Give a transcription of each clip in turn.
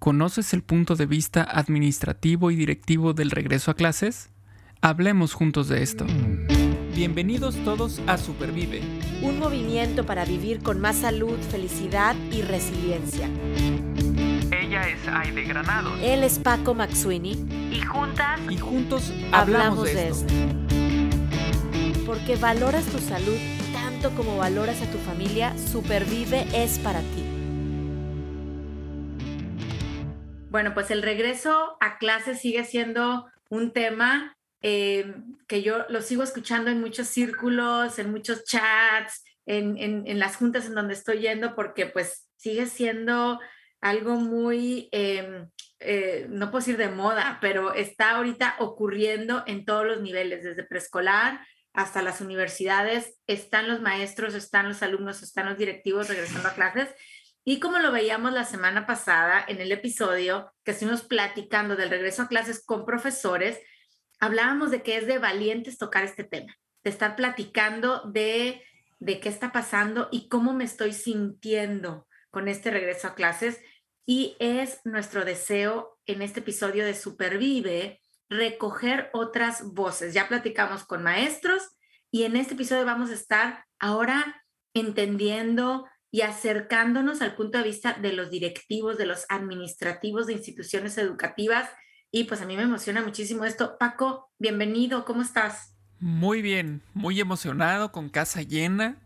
¿Conoces el punto de vista administrativo y directivo del regreso a clases? Hablemos juntos de esto. Bienvenidos todos a Supervive. Un movimiento para vivir con más salud, felicidad y resiliencia. Ella es Aide Granados. Él es Paco Maxuini. Y juntas. Y juntos hablamos, de, esto. Porque valoras tu salud tanto como valoras a tu familia, Supervive es para ti. Bueno, pues el regreso a clases sigue siendo un tema eh, que yo lo sigo escuchando en muchos círculos, en muchos chats, en, en, las juntas en donde estoy yendo, porque pues sigue siendo algo muy, em, eh, no puedo decir de moda, pero está ahorita ocurriendo en todos los niveles, desde preescolar hasta las universidades, están los maestros, están los alumnos, están los directivos regresando a clases y como lo veíamos la semana pasada en el episodio que estuvimos platicando del regreso a clases con profesores, hablábamos de que es de valientes tocar este tema, de estar platicando de, de qué está pasando y cómo me estoy sintiendo con este regreso a clases. Y es nuestro deseo en este episodio de Supervive recoger otras voces. Ya platicamos con maestros y en este episodio vamos a estar ahora entendiendo y acercándonos al punto de vista de los directivos, de los administrativos de instituciones educativas. Y pues a mí me emociona muchísimo esto. Paco, bienvenido, ¿cómo estás? Muy bien, muy emocionado, con casa llena.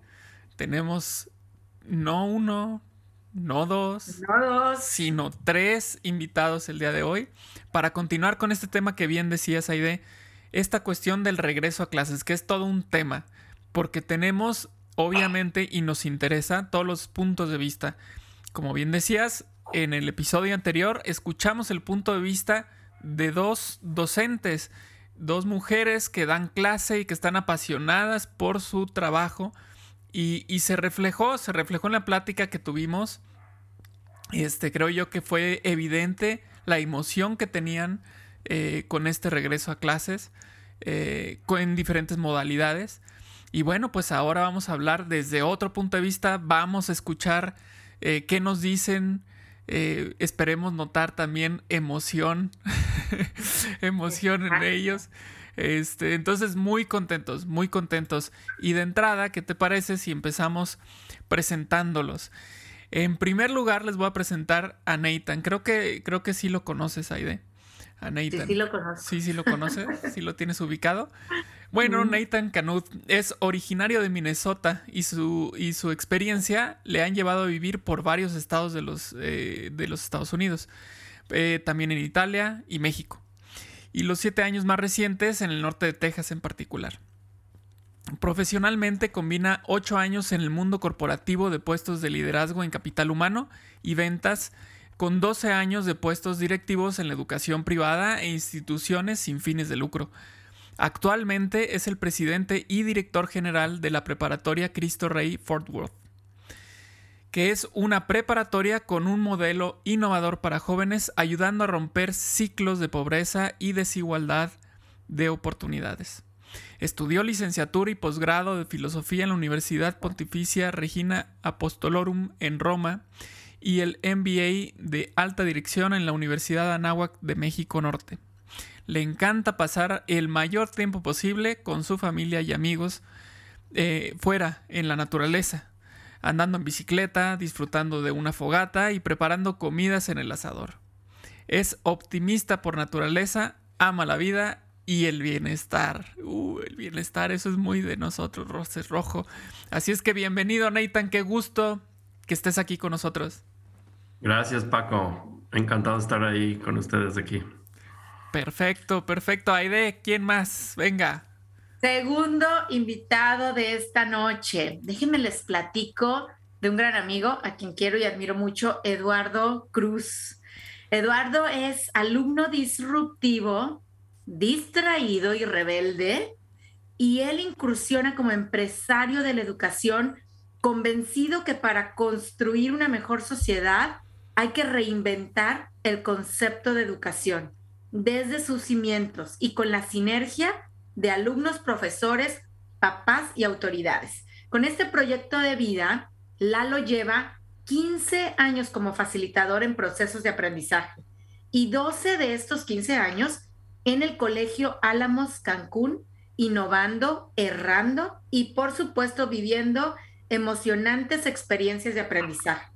Tenemos no uno, no dos, no dos, sino tres invitados el día de hoy para continuar con este tema que bien decías, Aide, esta cuestión del regreso a clases, que es todo un tema, porque tenemos obviamente, y nos interesa todos los puntos de vista. Como bien decías, en el episodio anterior escuchamos el punto de vista de dos docentes, dos mujeres que dan clase y que están apasionadas por su trabajo. Y, se reflejó, se reflejó en la plática que tuvimos. Este, creo yo que fue evidente la emoción que tenían eh, con este regreso a clases, eh, en diferentes modalidades. Y bueno, pues ahora vamos a hablar desde otro punto de vista, vamos a escuchar eh, qué nos dicen, eh, esperemos notar también emoción, emoción en ellos. Este, entonces, muy contentos, muy contentos. Y de entrada, ¿qué te parece si empezamos presentándolos? En primer lugar, les voy a presentar a Nathan. Creo que, creo que sí lo conoces, Aide. A Nathan. Sí, sí lo conoces. Sí, sí lo conoces, sí lo tienes ubicado. Bueno, Nathan Canuth es originario de Minnesota y su, y su experiencia le han llevado a vivir por varios estados de los, eh, de los Estados Unidos, eh, también en Italia y México, y los siete años más recientes en el norte de Texas en particular. Profesionalmente combina ocho años en el mundo corporativo de puestos de liderazgo en capital humano y ventas con 12 años de puestos directivos en la educación privada e instituciones sin fines de lucro Actualmente es el presidente y director general de la preparatoria Cristo Rey Fort Worth, que es una preparatoria con un modelo innovador para jóvenes ayudando a romper ciclos de pobreza y desigualdad de oportunidades. Estudió licenciatura y posgrado de filosofía en la Universidad Pontificia Regina Apostolorum en Roma y el MBA de alta dirección en la Universidad Anáhuac de México Norte le encanta pasar el mayor tiempo posible con su familia y amigos eh, fuera, en la naturaleza, andando en bicicleta, disfrutando de una fogata y preparando comidas en el asador. Es optimista por naturaleza, ama la vida y el bienestar. Uh, el bienestar, eso es muy de nosotros, Roses Rojo. Así es que bienvenido, Nathan, qué gusto que estés aquí con nosotros. Gracias, Paco. Encantado de estar ahí con ustedes aquí. Perfecto, perfecto. Aide, ¿quién más? Venga. Segundo invitado de esta noche. Déjenme les platico de un gran amigo a quien quiero y admiro mucho, Eduardo Cruz. Eduardo es alumno disruptivo, distraído y rebelde, y él incursiona como empresario de la educación, convencido que para construir una mejor sociedad hay que reinventar el concepto de educación desde sus cimientos y con la sinergia de alumnos, profesores, papás y autoridades. Con este proyecto de vida, Lalo lleva 15 años como facilitador en procesos de aprendizaje y 12 de estos 15 años en el Colegio Álamos Cancún, innovando, errando y por supuesto viviendo emocionantes experiencias de aprendizaje.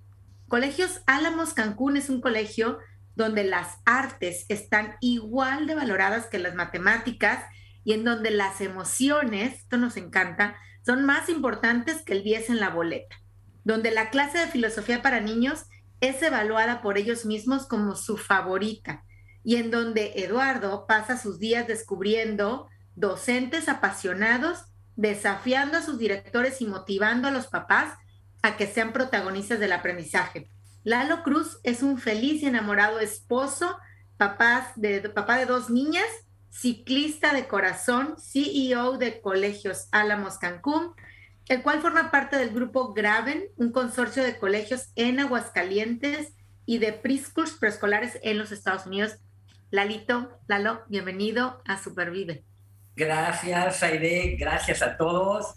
Colegios Álamos Cancún es un colegio donde las artes están igual de valoradas que las matemáticas y en donde las emociones, esto nos encanta, son más importantes que el 10 en la boleta, donde la clase de filosofía para niños es evaluada por ellos mismos como su favorita y en donde Eduardo pasa sus días descubriendo docentes apasionados, desafiando a sus directores y motivando a los papás a que sean protagonistas del aprendizaje. Lalo Cruz es un feliz y enamorado esposo, papá de, papá de dos niñas, ciclista de corazón, CEO de Colegios Álamos Cancún, el cual forma parte del grupo Graven, un consorcio de colegios en Aguascalientes y de preschools preescolares en los Estados Unidos. Lalito, Lalo, bienvenido a Supervive. Gracias, Aide, gracias a todos.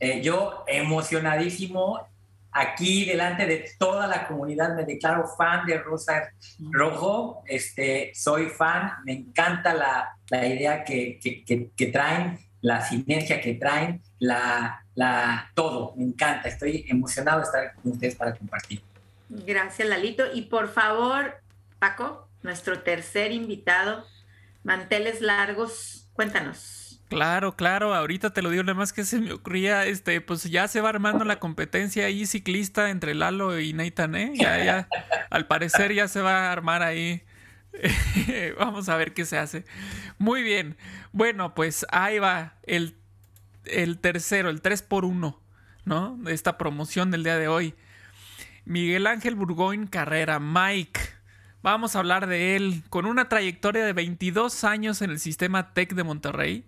Eh, yo emocionadísimo aquí delante de toda la comunidad me declaro fan de Rosa Rojo, este, soy fan, me encanta la, la idea que, que, que, traen, la sinergia que traen, la, la, todo, me encanta, estoy emocionado de estar con ustedes para compartir. Gracias, Lalito. Y por favor, Paco, nuestro tercer invitado, manteles largos, cuéntanos. Claro, claro, ahorita te lo digo, nada más que se me ocurría, este, pues ya se va armando la competencia ahí ciclista entre Lalo y Nathan, ¿eh? Ya, ya, al parecer ya se va a armar ahí. Vamos a ver qué se hace. Muy bien, bueno, pues ahí va el, el tercero, el 3 por 1 ¿no? De esta promoción del día de hoy. Miguel Ángel Burgoyne Carrera, Mike. Vamos a hablar de él con una trayectoria de 22 años en el sistema TEC de Monterrey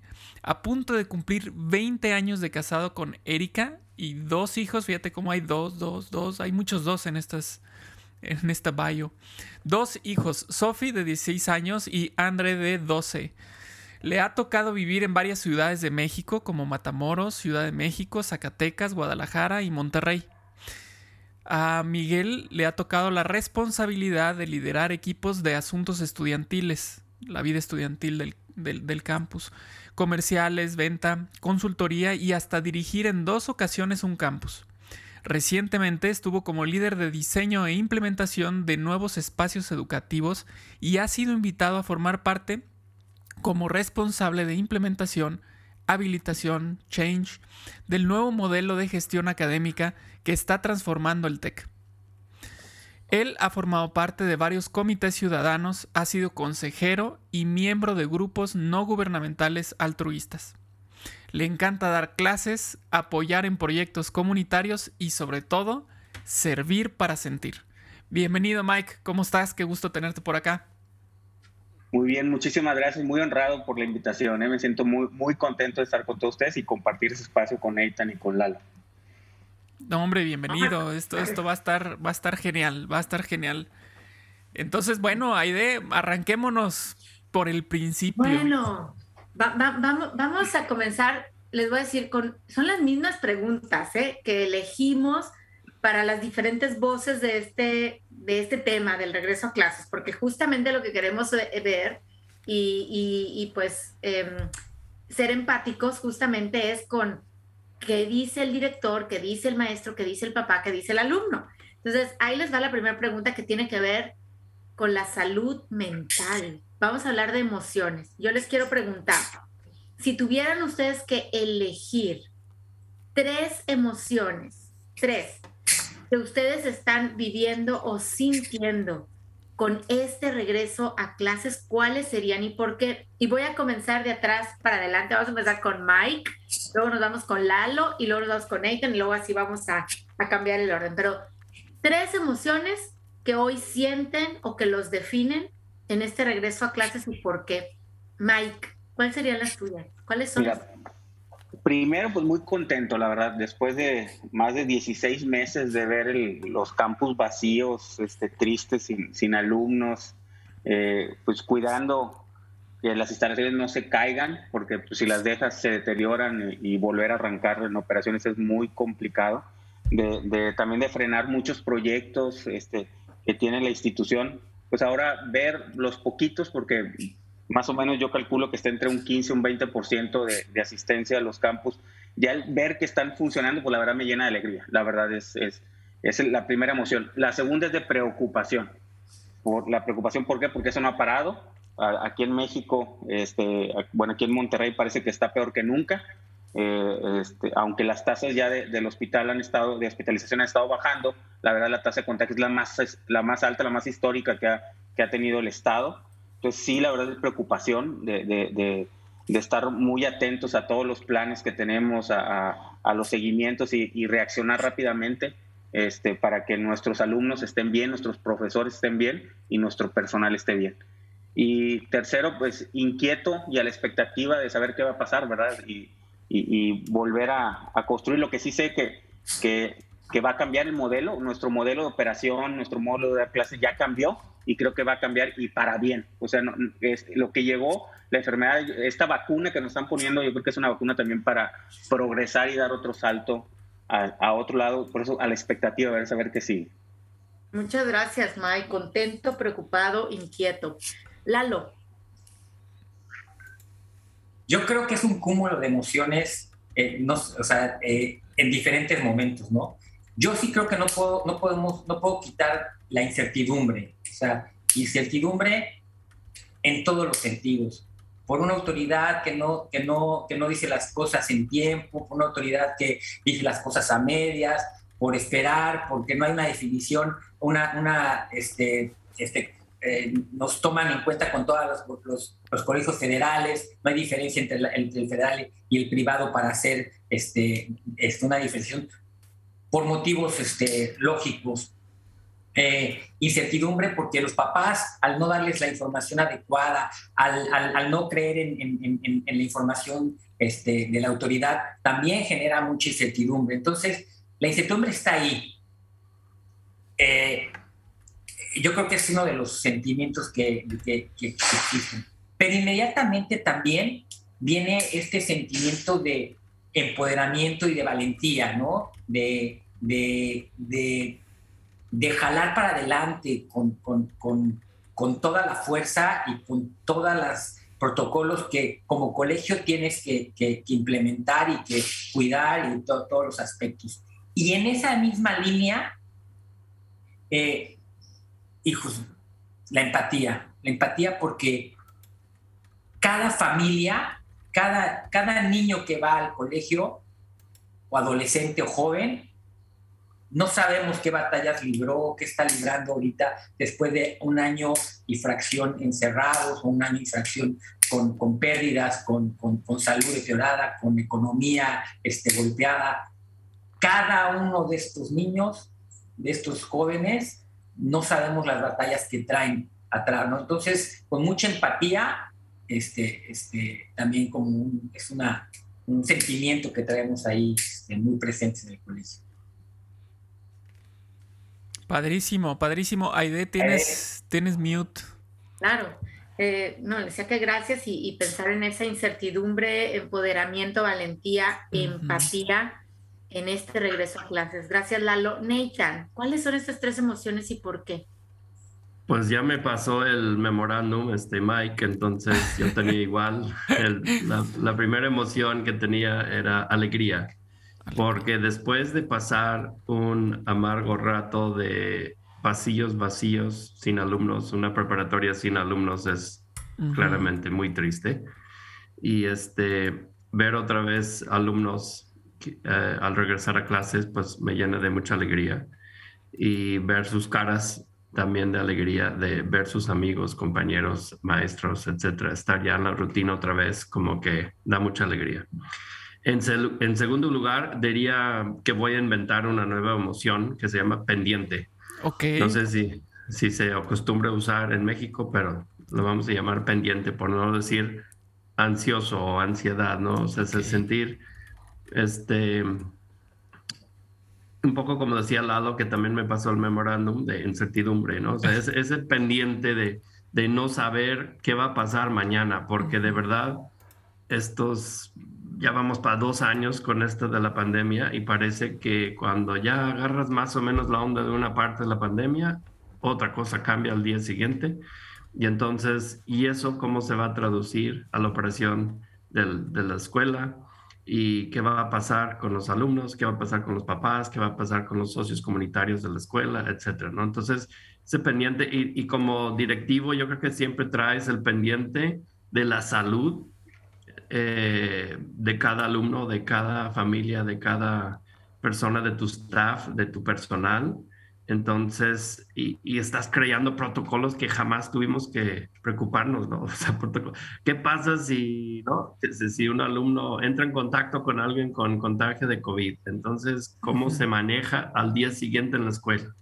a punto de cumplir 20 años de casado con Erika y dos hijos. Fíjate cómo hay dos, dos, dos. Hay muchos dos en estas en esta bio. Dos hijos, Sophie de 16 años y Andre de 12. Le ha tocado vivir en varias ciudades de México como Matamoros, Ciudad de México, Zacatecas, Guadalajara y Monterrey. A Miguel le ha tocado la responsabilidad de liderar equipos de asuntos estudiantiles, la vida estudiantil del, del campus comerciales, venta, consultoría y hasta dirigir en dos ocasiones un campus. Recientemente estuvo como líder de diseño e implementación de nuevos espacios educativos y ha sido invitado a formar parte como responsable de implementación, habilitación, change del nuevo modelo de gestión académica que está transformando el TEC. Él ha formado parte de varios comités ciudadanos, ha sido consejero y miembro de grupos no gubernamentales altruistas. Le encanta dar clases, apoyar en proyectos comunitarios y sobre todo, servir para sentir. Bienvenido Mike, ¿cómo estás? Qué gusto tenerte por acá. Muy bien, muchísimas gracias, muy honrado por la invitación. ¿eh? Me siento muy, muy contento de estar con todos ustedes y compartir ese espacio con Eitan y con Lala. No, hombre, bienvenido. Esto, esto va a estar, va a estar genial, va a estar genial. Entonces, bueno, Aide, arranquémonos por el principio. Bueno, vamos, vamos a comenzar, les voy a decir, con, son las mismas preguntas ¿eh? que elegimos para las diferentes voces de este, de este tema del regreso a clases, porque justamente lo que queremos ver y, y, pues em, ser empáticos justamente es con qué dice el director, qué dice el maestro, qué dice el papá, qué dice el alumno. Entonces, ahí les va la primera pregunta que tiene que ver con la salud mental. Vamos a hablar de emociones. Yo les quiero preguntar, si tuvieran ustedes que elegir tres emociones, tres, que ustedes están viviendo o sintiendo con este regreso a clases, ¿cuáles serían y por qué? Y voy a comenzar de atrás para adelante. Vamos a empezar con Mike, luego nos vamos con Lalo y luego nos vamos con Nathan y luego así vamos a, a cambiar el orden. Pero tres emociones que hoy sienten o que los definen en este regreso a clases y por qué. Mike, ¿cuáles serían las tuyas? ¿Cuáles son? Primero, pues muy contento, la verdad, después de más de 16 meses de ver los campus vacíos, este, tristes, sin, sin alumnos, eh, pues cuidando que las instalaciones no se caigan, porque pues, si las dejas se deterioran y, volver a arrancar en operaciones es muy complicado. de, también de frenar muchos proyectos este, que tiene la institución, pues ahora ver los poquitos, porque más o menos yo calculo que está entre un 15 y un 20% de, de asistencia a los campus, ya el ver que están funcionando, pues la verdad me llena de alegría, la verdad es, es, es la primera emoción. La segunda es de preocupación. Por la preocupación, ¿por qué? Porque eso no ha parado. Aquí en México, este, bueno, aquí en Monterrey parece que está peor que nunca. Eh, este, aunque las tasas ya del hospital han estado, de hospitalización han estado bajando, la verdad la tasa de contagio es la más, la más alta, la más histórica que ha, que ha tenido el Estado. Entonces sí, la verdad es preocupación de, estar muy atentos a todos los planes que tenemos, a, los seguimientos y, reaccionar rápidamente este, para que nuestros alumnos estén bien, nuestros profesores estén bien y nuestro personal esté bien. Y tercero, pues inquieto y a la expectativa de saber qué va a pasar, ¿verdad? Y, y, volver a, construir. Lo que sí sé que, que, va a cambiar el modelo, nuestro modelo de operación, nuestro modelo de clases ya cambió y creo que va a cambiar y para bien. O sea, es, lo que llegó, la enfermedad, esta vacuna que nos están poniendo, yo creo que es una vacuna también para progresar y dar otro salto a, a otro lado, por eso a la expectativa de saber que sí. Muchas gracias, Mike. Contento, preocupado, inquieto. Lalo, yo creo que es un cúmulo de emociones, eh, no, o sea, eh, en diferentes momentos, ¿no? Yo sí creo que no puedo, no podemos, no puedo quitar la incertidumbre, o sea, incertidumbre en todos los sentidos. Por una autoridad que no, que no, que no dice las cosas en tiempo, por una autoridad que dice las cosas a medias, por esperar, porque no hay una definición, una, una este, este, eh, nos toman en cuenta con todos los, los, colegios federales, no hay diferencia entre, el federal y el privado para hacer este, este, una diferenciación por motivos este, lógicos. Eh, incertidumbre porque los papás, al no darles la información adecuada, al, al, no creer en, en, en, la información este, de la autoridad, también genera mucha incertidumbre. Entonces, la incertidumbre está ahí. Eh, yo creo que es uno de los sentimientos que, existen. Pero inmediatamente también viene este sentimiento de empoderamiento y de valentía, ¿no? De, de, de, jalar para adelante con, con, con, con, toda la fuerza y con todos los protocolos que como colegio tienes que, que, implementar y que cuidar y todos los aspectos. Y en esa misma línea, eh, hijos, la empatía, la empatía porque cada familia, cada, cada niño que va al colegio, o adolescente o joven, no sabemos qué batallas libró, qué está librando ahorita después de un año y fracción encerrados o un año y fracción con, con pérdidas, con, con, salud deteriorada, con economía este, golpeada. Cada uno de estos niños, de estos jóvenes, no sabemos las batallas que traen atrás, ¿no? Entonces, con mucha empatía, este, este, también como un, es una, un sentimiento que traemos ahí este, muy presentes en el colegio. Padrísimo, padrísimo. Aide, tienes, eh, tienes mute. Claro. Eh, no, le decía que gracias y, pensar en esa incertidumbre, empoderamiento, valentía, empatía en este regreso a clases. Gracias, Lalo. Nathan, ¿cuáles son estas tres emociones y por qué? Pues ya me pasó el memorándum, este Mike, entonces yo tenía igual. la, primera emoción que tenía era alegría, porque después de pasar un amargo rato de pasillos vacíos sin alumnos, una preparatoria sin alumnos es claramente muy triste. Y este, ver otra vez alumnos eh, al regresar a clases, pues me llena de mucha alegría. Y ver sus caras también de alegría, de ver sus amigos, compañeros, maestros, etcétera, estar ya en la rutina otra vez, como que da mucha alegría. En, en segundo lugar, diría que voy a inventar una nueva emoción que se llama pendiente. Okay. No sé si, si se acostumbra a usar en México, pero lo vamos a llamar pendiente, por no decir ansioso o ansiedad, ¿no? O sea, sentir este, un poco como decía Lalo, que también me pasó el memorándum de incertidumbre, ¿no? O sea, es, ese pendiente de, de, no saber qué va a pasar mañana, porque de verdad estos ya vamos para dos años con esto de la pandemia y parece que cuando ya agarras más o menos la onda de una parte de la pandemia, otra cosa cambia al día siguiente. Y entonces, ¿y eso cómo se va a traducir a la operación de la escuela? ¿Y qué va a pasar con los alumnos? ¿Qué va a pasar con los papás? ¿Qué va a pasar con los socios comunitarios de la escuela? Etcétera, ¿no? Entonces, ese pendiente, y, y como directivo, yo creo que siempre traes el pendiente de la salud eh, de cada alumno, de cada familia, de cada persona de tu staff, de tu personal. Entonces, y, estás creando protocolos que jamás tuvimos que preocuparnos, ¿no? O sea, ¿qué pasa si, ¿no? Si un alumno entra en contacto con alguien con contagio de COVID? Entonces, ¿cómo se maneja al día siguiente en la escuela?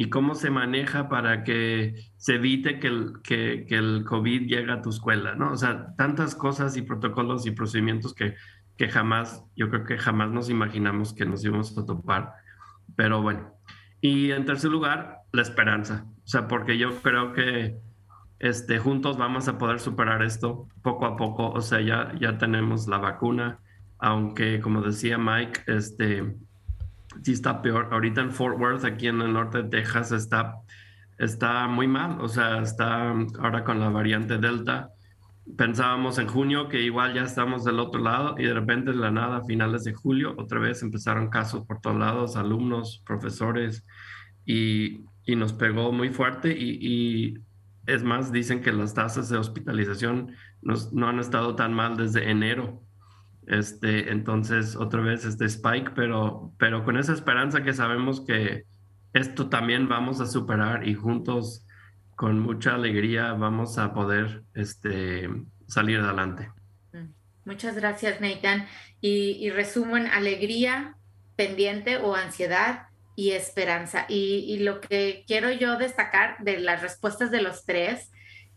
Y cómo se maneja para que se evite que el, que, el COVID llegue a tu escuela, ¿no? O sea, tantas cosas y protocolos y procedimientos que, que jamás, yo creo que jamás nos imaginamos que nos íbamos a topar. Pero bueno, y en tercer lugar, la esperanza. O sea, porque yo creo que este, juntos vamos a poder superar esto poco a poco. O sea, ya, ya tenemos la vacuna, aunque como decía Mike, este, sí está peor. Ahorita en Fort Worth, aquí en el norte de Texas, está, está muy mal. O sea, está ahora con la variante Delta. Pensábamos en junio que igual ya estamos del otro lado y de repente de la nada, a finales de julio, otra vez empezaron casos por todos lados, alumnos, profesores, y, y nos pegó muy fuerte. Y, y, es más, dicen que las tasas de hospitalización no han estado tan mal desde enero. Este, entonces, otra vez este Spike, pero, pero con esa esperanza que sabemos que esto también vamos a superar y juntos con mucha alegría vamos a poder este, salir adelante. Mm. Muchas gracias, Nathan. Y, y resumo en alegría, pendiente o ansiedad y esperanza. Y, y, lo que quiero yo destacar de las respuestas de los tres,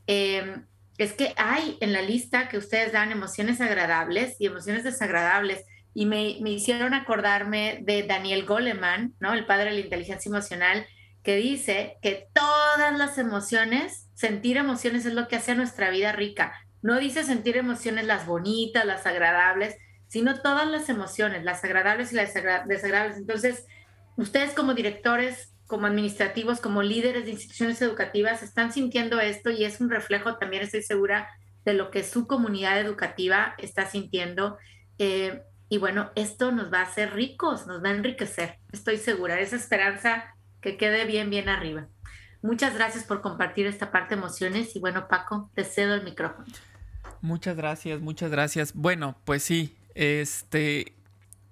eh, es que hay en la lista que ustedes dan emociones agradables y emociones desagradables. Y me, hicieron acordarme de Daniel Goleman, ¿no? El padre de la inteligencia emocional, que dice que todas las emociones, sentir emociones es lo que hace a nuestra vida rica. No dice sentir emociones las bonitas, las agradables, sino todas las emociones, las agradables y las desagradables. Entonces, ustedes como directores como administrativos, como líderes de instituciones educativas, están sintiendo esto y es un reflejo también, estoy segura, de lo que su comunidad educativa está sintiendo. Eh, y bueno, esto nos va a hacer ricos, nos va a enriquecer, estoy segura, esa esperanza que quede bien, bien arriba. Muchas gracias por compartir esta parte de emociones y bueno, Paco, te cedo el micrófono. Muchas gracias, muchas gracias. Bueno, pues sí, este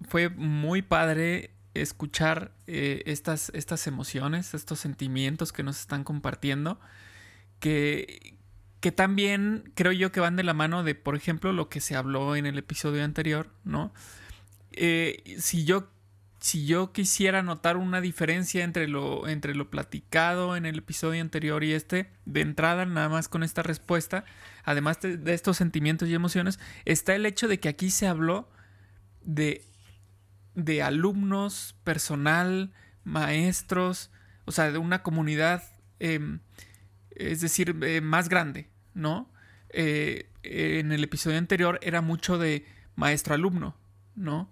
fue muy padre escuchar eh, estas, estas emociones, estos sentimientos que nos están compartiendo, que, que también creo yo que van de la mano de, por ejemplo, lo que se habló en el episodio anterior, ¿no? Eh, si yo si yo quisiera notar una diferencia entre lo, entre lo platicado en el episodio anterior y este, de entrada, nada más con esta respuesta, además de estos sentimientos y emociones, está el hecho de que aquí se habló de de alumnos, personal, maestros, o sea, de una comunidad, em, es decir, eh, más grande, ¿no? Eh, en el episodio anterior era mucho de maestro-alumno, ¿no?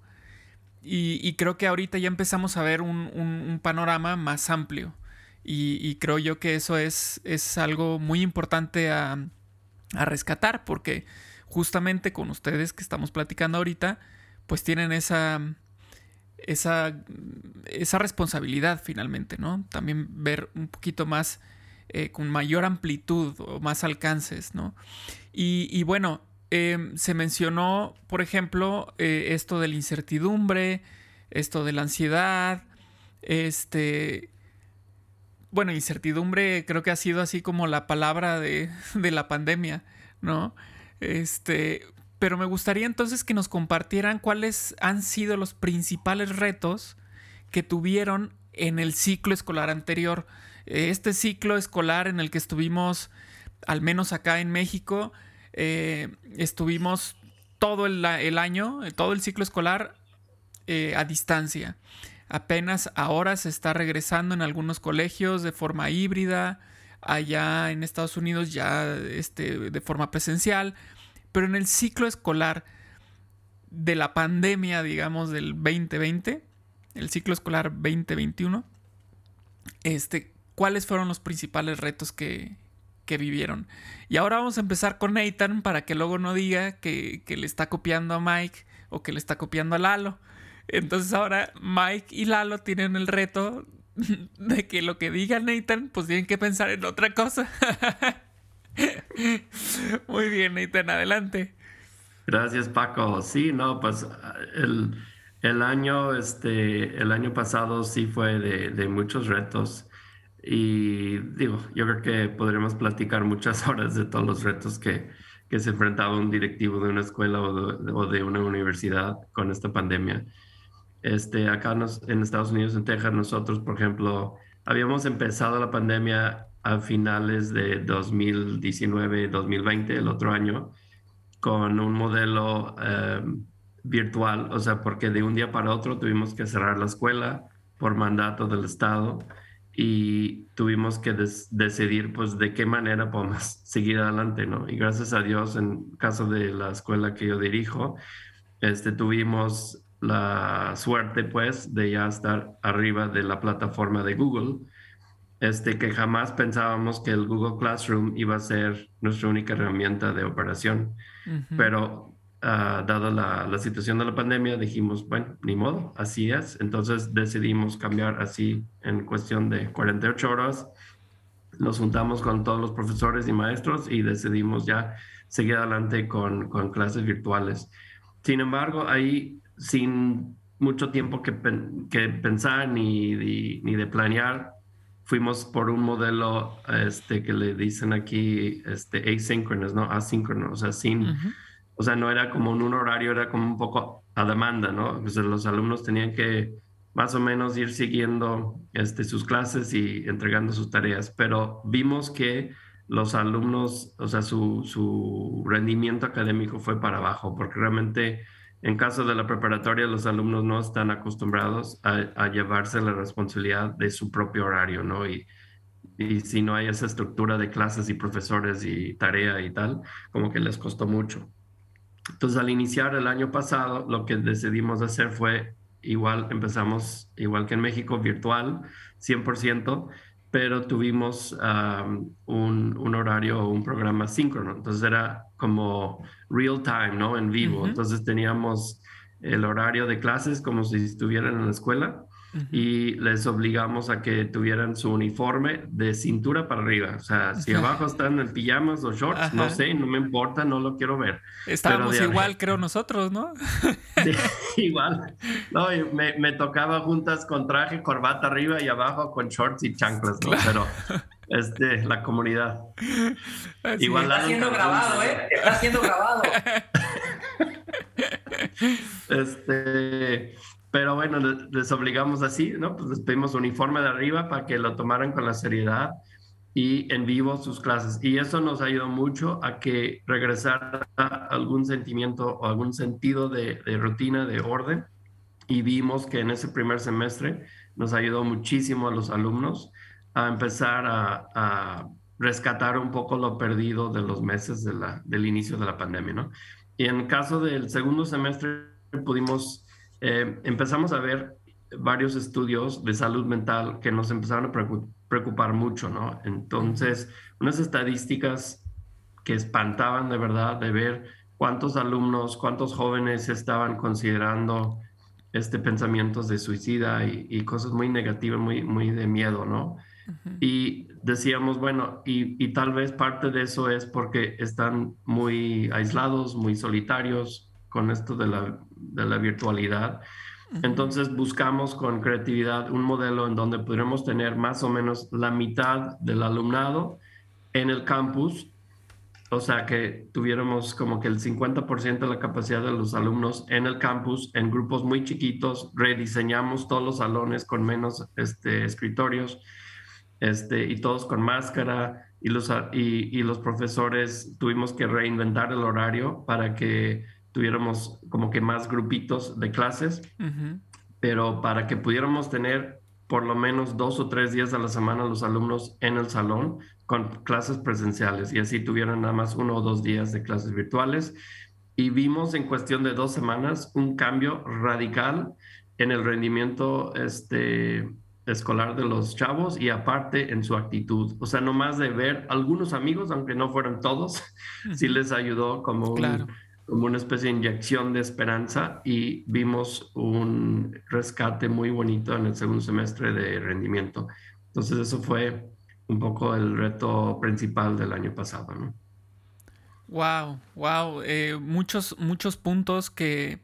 Y, creo que ahorita ya empezamos a ver un, panorama más amplio. Y, creo yo que eso es, es algo muy importante a, a rescatar, porque justamente con ustedes que estamos platicando ahorita, pues tienen esa, esa, esa responsabilidad finalmente, ¿no? También ver un poquito más, eh, con mayor amplitud o más alcances, ¿no? Y, bueno, em, se mencionó, por ejemplo, eh, esto de la incertidumbre, esto de la ansiedad, este... Bueno, incertidumbre creo que ha sido así como la palabra de, de la pandemia, ¿no? Este, pero me gustaría entonces que nos compartieran cuáles han sido los principales retos que tuvieron en el ciclo escolar anterior. Este ciclo escolar en el que estuvimos, al menos acá en México, eh, estuvimos todo el, año, todo el ciclo escolar eh, a distancia. Apenas ahora se está regresando en algunos colegios de forma híbrida, allá en Estados Unidos ya este, de forma presencial pero en el ciclo escolar, de la pandemia, digamos, del 2020, el ciclo escolar 2021, este, ¿cuáles fueron los principales retos que, que vivieron? Y ahora vamos a empezar con Nathan para que luego no diga que, que le está copiando a Mike o que le está copiando a Lalo. Entonces ahora Mike y Lalo tienen el reto de que lo que diga Nathan, pues tienen que pensar en otra cosa. Muy bien, Nathan, adelante. Gracias, Paco. Sí, no, pues el, el año, este, el año pasado sí fue de, muchos retos. Y digo, yo creo que podremos platicar muchas horas de todos los retos que, que se enfrentaba un directivo de una escuela o de, o de una universidad con esta pandemia. Este, acá nos, en Estados Unidos, en Texas, nosotros, por ejemplo, habíamos empezado la pandemia a finales de 2019-2020, el otro año, con un modelo eh, virtual, o sea, porque de un día para otro tuvimos que cerrar la escuela por mandato del Estado y tuvimos que decidir pues de qué manera podemos seguir adelante, ¿no? Y gracias a Dios, en caso de la escuela que yo dirijo, este, tuvimos la suerte pues de ya estar arriba de la plataforma de Google, este, que jamás pensábamos que el Google Classroom iba a ser nuestra única herramienta de operación, pero uh, dada la, la, situación de la pandemia dijimos, bueno, ni modo, así es, entonces decidimos cambiar así en cuestión de 48 horas, nos juntamos con todos los profesores y maestros y decidimos ya seguir adelante con, con clases virtuales. Sin embargo, ahí sin mucho tiempo que, que pensar ni, ni, de planear, fuimos por un modelo este, que le dicen aquí este, asynchronous, ¿no? Asíncrono, o sea, sin, o sea, no era como en un horario, era como un poco a demanda, ¿no? Pues los alumnos tenían que más o menos ir siguiendo este, sus clases y entregando sus tareas, pero vimos que los alumnos, o sea, su, su rendimiento académico fue para abajo, porque realmente en caso de la preparatoria, los alumnos no están acostumbrados a, llevarse la responsabilidad de su propio horario, ¿no? Y, y, si no hay esa estructura de clases y profesores y tarea y tal, como que les costó mucho. Entonces, al iniciar el año pasado, lo que decidimos hacer fue igual, empezamos igual que en México, virtual, 100%, pero tuvimos un, un, horario, un programa síncrono. Entonces era como real time, ¿no? En vivo. Entonces teníamos el horario de clases como si estuvieran en la escuela y les obligamos a que tuvieran su uniforme de cintura para arriba. O sea, si abajo están en pijamas o shorts, no sé, no me importa, no lo quiero ver. Estábamos igual, creo nosotros, ¿no? igual. No, me, me, tocaba juntas con traje, corbata arriba y abajo con shorts y chanclas, ¿no? Pero este, la comunidad. igual está siendo grabado, ¿eh? Está siendo grabado. este pero bueno, les obligamos así, ¿no? Pues les pedimos uniforme de arriba para que lo tomaran con la seriedad y en vivo sus clases. Y eso nos ayudó mucho a que regresara algún sentimiento o algún sentido de, rutina, de orden. Y vimos que en ese primer semestre nos ayudó muchísimo a los alumnos a empezar a, rescatar un poco lo perdido de los meses de la, del inicio de la pandemia, ¿no? Y en el caso del segundo semestre pudimos eh, empezamos a ver varios estudios de salud mental que nos empezaron a preocupar mucho, ¿no? Entonces, unas estadísticas que espantaban de verdad de ver cuántos alumnos, cuántos jóvenes estaban considerando este pensamientos de suicida y, cosas muy negativas, muy, muy de miedo, ¿no? Y decíamos, bueno, y, y, tal vez parte de eso es porque están muy aislados, muy solitarios con esto de la de la virtualidad. Entonces buscamos con creatividad un modelo en donde podremos tener más o menos la mitad del alumnado en el campus, o sea que tuviéramos como que el 50% de la capacidad de los alumnos en el campus, en grupos muy chiquitos, rediseñamos todos los salones con menos este, escritorios este, y todos con máscara y los, y los profesores tuvimos que reinventar el horario para que tuviéramos como que más grupitos de clases, pero para que pudiéramos tener por lo menos dos o tres días a la semana los alumnos en el salón con clases presenciales y así tuvieran nada más uno o dos días de clases virtuales. y vimos en cuestión de dos semanas un cambio radical en el rendimiento este, escolar de los chavos y aparte en su actitud. O sea, no más de ver algunos amigos, aunque no fueran todos, sí les ayudó como, como una especie de inyección de esperanza y vimos un rescate muy bonito en el segundo semestre de rendimiento. Entonces eso fue un poco el reto principal del año pasado, ¿no? Wow, wow, eh, muchos, muchos puntos que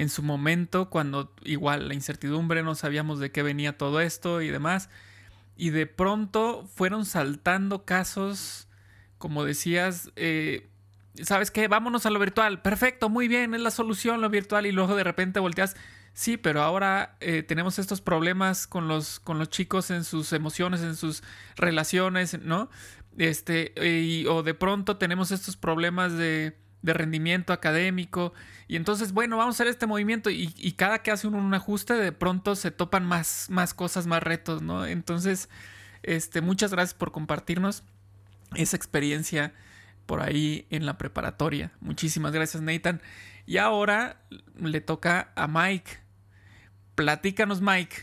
en su momento, cuando igual la incertidumbre, no sabíamos de qué venía todo esto y demás, y de pronto fueron saltando casos, como decías, eh, ¿sabes qué? Vámonos a lo virtual, perfecto, muy bien, es la solución lo virtual, y luego de repente volteas, sí, pero ahora eh, tenemos estos problemas con los, con los chicos en sus emociones, en sus relaciones, ¿no? Este, y, o de pronto tenemos estos problemas de de rendimiento académico. Y entonces, bueno, vamos a hacer este movimiento y, cada que hace uno un ajuste, de pronto se topan más, más cosas, más retos, ¿no? Entonces, este, muchas gracias por compartirnos esa experiencia por ahí en la preparatoria. Muchísimas gracias, Nathan. Y ahora le toca a Mike. Platícanos, Mike,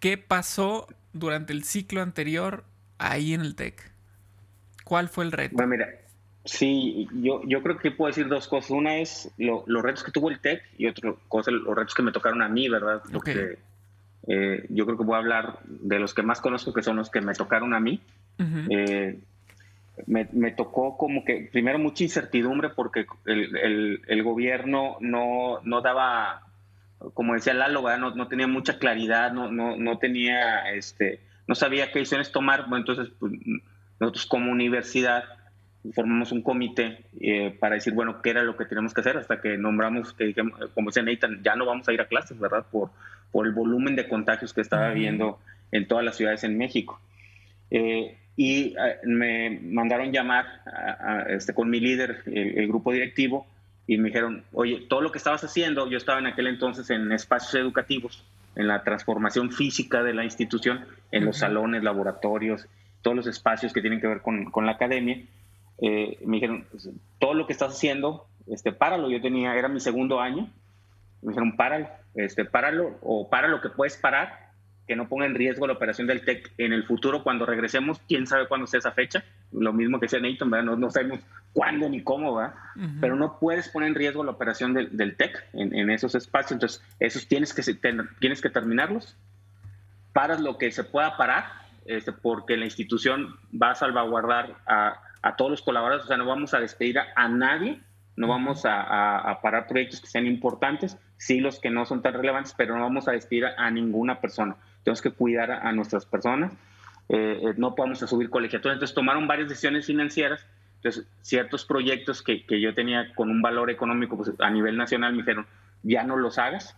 ¿qué pasó durante el ciclo anterior ahí en el TEC? ¿Cuál fue el reto? Bueno, mira, Sí, yo, yo creo que puedo decir dos cosas. Una es los retos que tuvo el TEC y otra cosa, los retos que me tocaron a mí, ¿verdad? Porque eh, yo creo que voy a hablar de los que más conozco, que son los que me tocaron a mí. Eh, me, tocó como que, primero, mucha incertidumbre porque el, el, gobierno no, no, daba, como decía Lalo, no, no, tenía mucha claridad, no, no, no tenía, este, no sabía qué decisiones tomar. Bueno, entonces, pues, nosotros como universidad formamos un comité eh, para decir, bueno, qué era lo que teníamos que hacer hasta que nombramos, que como decía Nathan, ya no vamos a ir a clases, ¿verdad? Por, por el volumen de contagios que estaba habiendo en todas las ciudades en México. Eh, y eh, me mandaron llamar este, con mi líder, el, grupo directivo, y me dijeron, oye, todo lo que estabas haciendo, yo estaba en aquel entonces en espacios educativos, en la transformación física de la institución, en los salones, laboratorios, todos los espacios que tienen que ver con, con la academia, eh, me dijeron, todo lo que estás haciendo, este, páralo. Yo tenía, era mi segundo año. Me dijeron, páralo, este, páralo o para lo que puedes parar, que no ponga en riesgo la operación del TEC en el futuro cuando regresemos. Quién sabe cuándo sea esa fecha. Lo mismo que decía Nathan, ¿verdad? No, sabemos cuándo ni cómo, ¿verdad? Pero no puedes poner en riesgo la operación del, del TEC en, esos espacios. Entonces, esos tienes que, tienes que terminarlos. Paras lo que se pueda parar, este, porque la institución va a salvaguardar a a todos los colaboradores, o sea, no vamos a despedir a, nadie, no vamos a, parar proyectos que sean importantes, sí los que no son tan relevantes, pero no vamos a despedir a, ninguna persona. Tenemos que cuidar a, nuestras personas, eh, eh, no podemos subir colegiaturas. Entonces tomaron varias decisiones financieras, entonces ciertos proyectos que, yo tenía con un valor económico pues, a nivel nacional me dijeron, ya no los hagas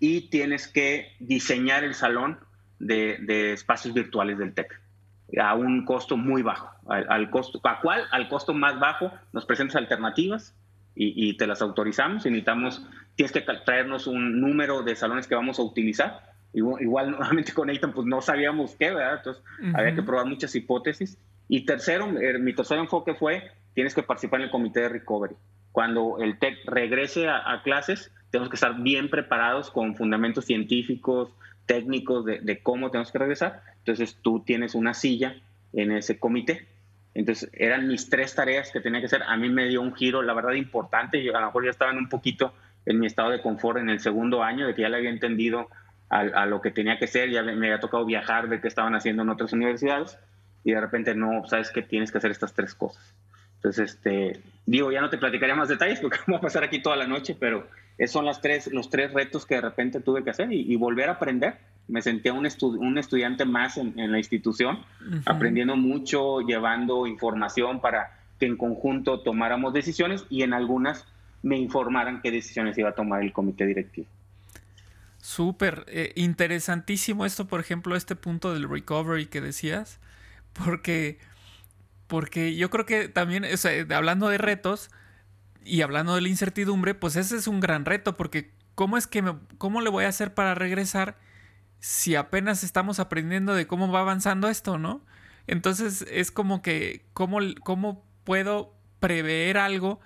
y tienes que diseñar el salón de, de espacios virtuales del TEC a un costo muy bajo. Al, costo, ¿A cuál? Al costo más bajo nos presentas alternativas y, te las autorizamos. Y necesitamos, tienes que traernos un número de salones que vamos a utilizar. Igual, nuevamente con Nathan, pues no sabíamos qué, ¿verdad? Entonces había que probar muchas hipótesis. Y tercero, er, mi tercer enfoque fue, tienes que participar en el comité de recovery. Cuando el TEC regrese a clases, tenemos que estar bien preparados con fundamentos científicos, técnicos de, cómo tenemos que regresar. Entonces tú tienes una silla en ese comité. Entonces eran mis tres tareas que tenía que hacer. A mí me dio un giro, la verdad, importante. Yo a lo mejor ya estaban un poquito en mi estado de confort en el segundo año, de que ya le había entendido a, lo que tenía que ser, ya me, había tocado viajar, ver qué estaban haciendo en otras universidades, y de repente no, sabes que tienes que hacer estas tres cosas. Entonces, este, digo, ya no te platicaría más detalles porque vamos a pasar aquí toda la noche, pero esos son las tres, los tres retos que de repente tuve que hacer y, volver a aprender. Me sentía un, un estudiante más en, la institución, aprendiendo mucho, llevando información para que en conjunto tomáramos decisiones y en algunas me informaran qué decisiones iba a tomar el comité directivo. Súper eh, interesantísimo esto, por ejemplo, este punto del recovery que decías, porque, porque yo creo que también, hablando de retos, y hablando de la incertidumbre, pues ese es un gran reto, porque ¿cómo es que me, cómo le voy a hacer para regresar si apenas estamos aprendiendo de cómo va avanzando esto, ¿no? Entonces es como que, ¿cómo, cómo puedo prever algo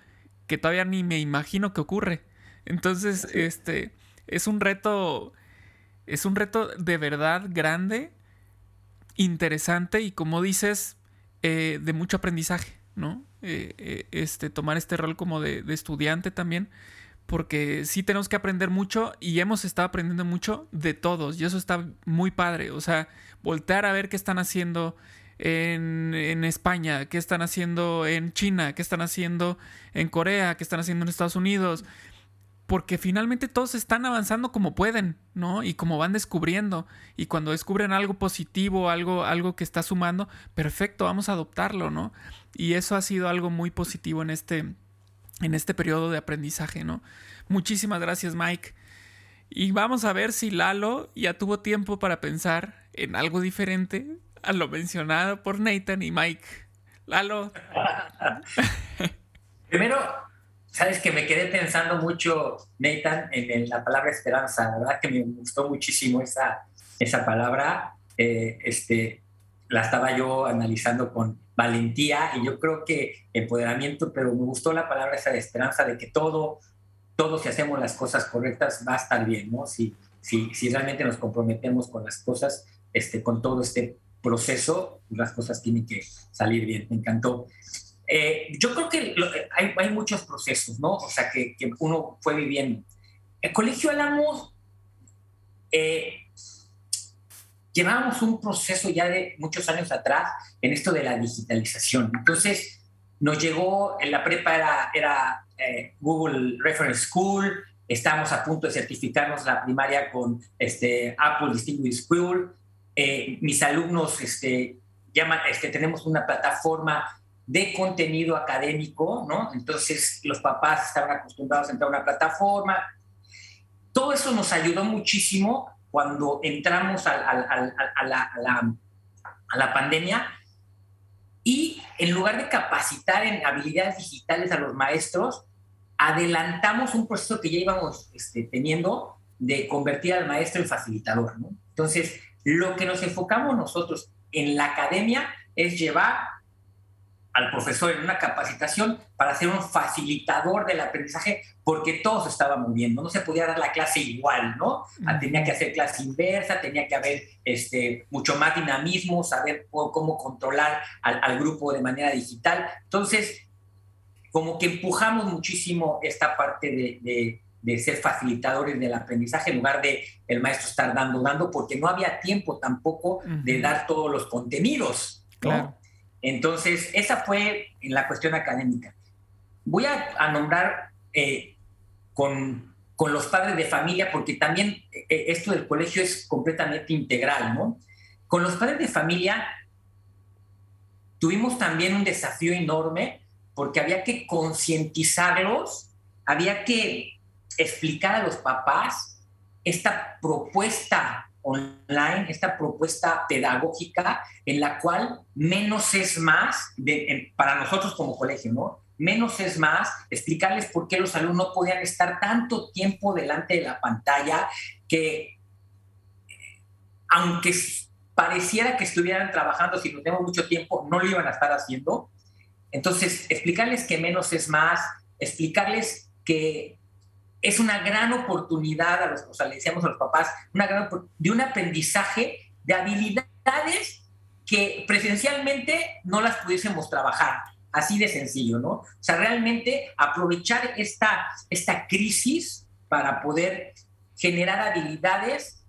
que todavía ni me imagino que ocurre. Entonces, este, es un reto, es un reto de verdad grande, interesante y como dices, eh, de mucho aprendizaje, ¿no? Eh, eh, este, tomar este rol como de, de, estudiante también, porque sí tenemos que aprender mucho y hemos estado aprendiendo mucho de todos y eso está muy padre, o sea, voltear a ver qué están haciendo en, España, qué están haciendo en China, qué están haciendo en Corea, qué están haciendo en Estados Unidos, porque finalmente todos están avanzando como pueden, ¿no? Y como van descubriendo. Y cuando descubren algo positivo, algo, algo que está sumando, perfecto, vamos a adoptarlo, ¿no? Y eso ha sido algo muy positivo en este, en este periodo de aprendizaje, ¿no? Muchísimas gracias, Mike. Y vamos a ver si Lalo ya tuvo tiempo para pensar en algo diferente a lo mencionado por Nathan y Mike. Lalo. Primero, sabes que me quedé pensando mucho, Nathan, en, la palabra esperanza. Verdad que me gustó muchísimo esa, esa palabra. Eh, este, la estaba yo analizando con valentía y yo creo que empoderamiento, pero me gustó la palabra esa de esperanza, de que todo, todos si hacemos las cosas correctas va a estar bien, ¿no? Si, si, si realmente nos comprometemos con las cosas, este, con todo este proceso, las cosas tienen que salir bien. Me encantó. Eh, yo creo que hay, hay, muchos procesos, ¿no? O sea, que, que, uno fue viviendo. El Colegio Álamos eh, llevábamos un proceso ya de muchos años atrás en esto de la digitalización. Entonces, nos llegó, en la prepa era, era eh, Google Reference School, estábamos a punto de certificarnos la primaria con este, Apple Distinguished School. Eh, mis alumnos este, llaman, este, tenemos una plataforma de contenido académico, ¿no? Entonces los papás estaban acostumbrados a entrar a una plataforma. Todo eso nos ayudó muchísimo cuando entramos a, la, pandemia y en lugar de capacitar en habilidades digitales a los maestros, adelantamos un proceso que ya íbamos este, teniendo de convertir al maestro en facilitador. Entonces, lo que nos enfocamos nosotros en la academia es llevar al profesor en una capacitación para ser un facilitador del aprendizaje, porque todos estaban moviendo, no se podía dar la clase igual, ¿no? Ah, tenía que hacer clase inversa, tenía que haber este, mucho más dinamismo, saber cómo controlar al, grupo de manera digital. Entonces, como que empujamos muchísimo esta parte de, de, ser facilitadores del aprendizaje en lugar de el maestro estar dando, dando, porque no había tiempo tampoco de dar todos los contenidos, ¿no? Claro. Entonces, esa fue la cuestión académica. Voy a, nombrar eh, con, los padres de familia, porque también eh, esto del colegio es completamente integral, ¿no? Con los padres de familia tuvimos también un desafío enorme porque había que concientizarlos, había que explicar a los papás esta propuesta online, esta propuesta pedagógica en la cual menos es más para nosotros como colegio, ¿no? Menos es más, explicarles por qué los alumnos no podían estar tanto tiempo delante de la pantalla que aunque pareciera que estuvieran trabajando, si no tenemos mucho tiempo, no lo iban a estar haciendo. Entonces, explicarles que menos es más, explicarles que es una gran oportunidad, a los, o sea, le decíamos a los papás, una gran, de un aprendizaje de habilidades que presencialmente no las pudiésemos trabajar. Así de sencillo, ¿no? O sea, realmente aprovechar esta, esta crisis para poder generar habilidades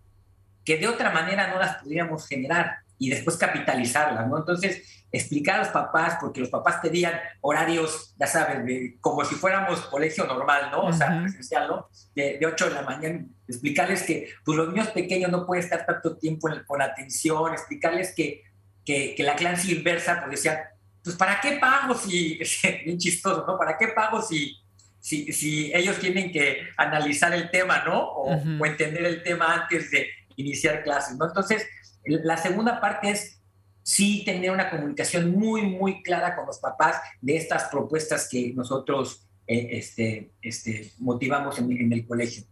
que de otra manera no las pudiéramos generar y después capitalizarlas, ¿no? Entonces, explicar a los papás, porque los papás pedían horarios, ya sabes, como si fuéramos colegio normal, ¿no? O sea, presencial, ¿no? De, de, 8 de la mañana, explicarles que pues, los niños pequeños no pueden estar tanto tiempo con atención, explicarles que, que, que la clase inversa, pues decían, pues ¿para qué pago si, bien chistoso, ¿no? ¿Para qué pago si, si, si ellos tienen que analizar el tema, ¿no? O, o entender el tema antes de iniciar clases, ¿no? Entonces, la segunda parte es sí tener una comunicación muy, muy clara con los papás de estas propuestas que nosotros eh, este, este, motivamos en, el colegio.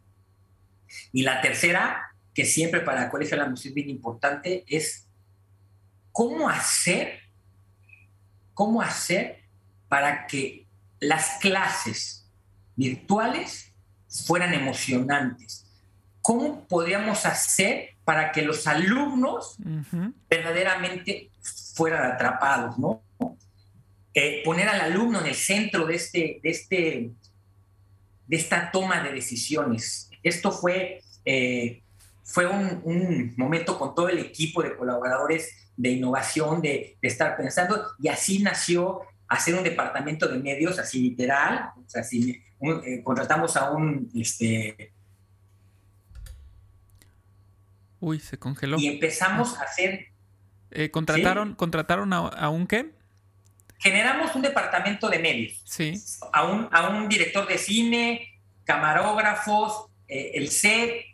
Y la tercera, que siempre para el colegio de la música es bien importante, es cómo hacer, cómo hacer para que las clases virtuales fueran emocionantes. ¿Cómo podríamos hacer para que los alumnos verdaderamente fueran atrapados, ¿no? Eh, poner al alumno en el centro de, este, de, este, de esta toma de decisiones. Esto fue, eh, fue un, momento con todo el equipo de colaboradores de innovación, de, estar pensando, y así nació hacer un departamento de medios, así literal, o sea, así, eh, contratamos a un... Este, Uy, se congeló. Y empezamos a hacer... ¿Contrataron, ¿contrataron a, a un qué? generamos un departamento de medios. Sí. A un, a un director de cine, camarógrafos, eh, el set.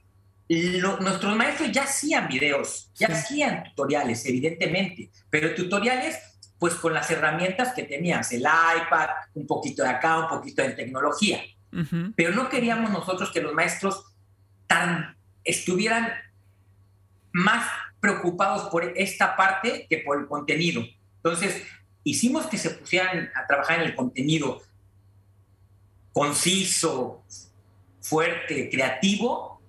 nuestros maestros ya hacían videos, ya hacían tutoriales, evidentemente, pero tutoriales pues con las herramientas que tenías, el iPad, un poquito de acá, un poquito de tecnología. Pero no queríamos nosotros que los maestros tan, estuvieran más preocupados por esta parte que por el contenido. Entonces, hicimos que se pusieran a trabajar en el contenido conciso, fuerte, creativo,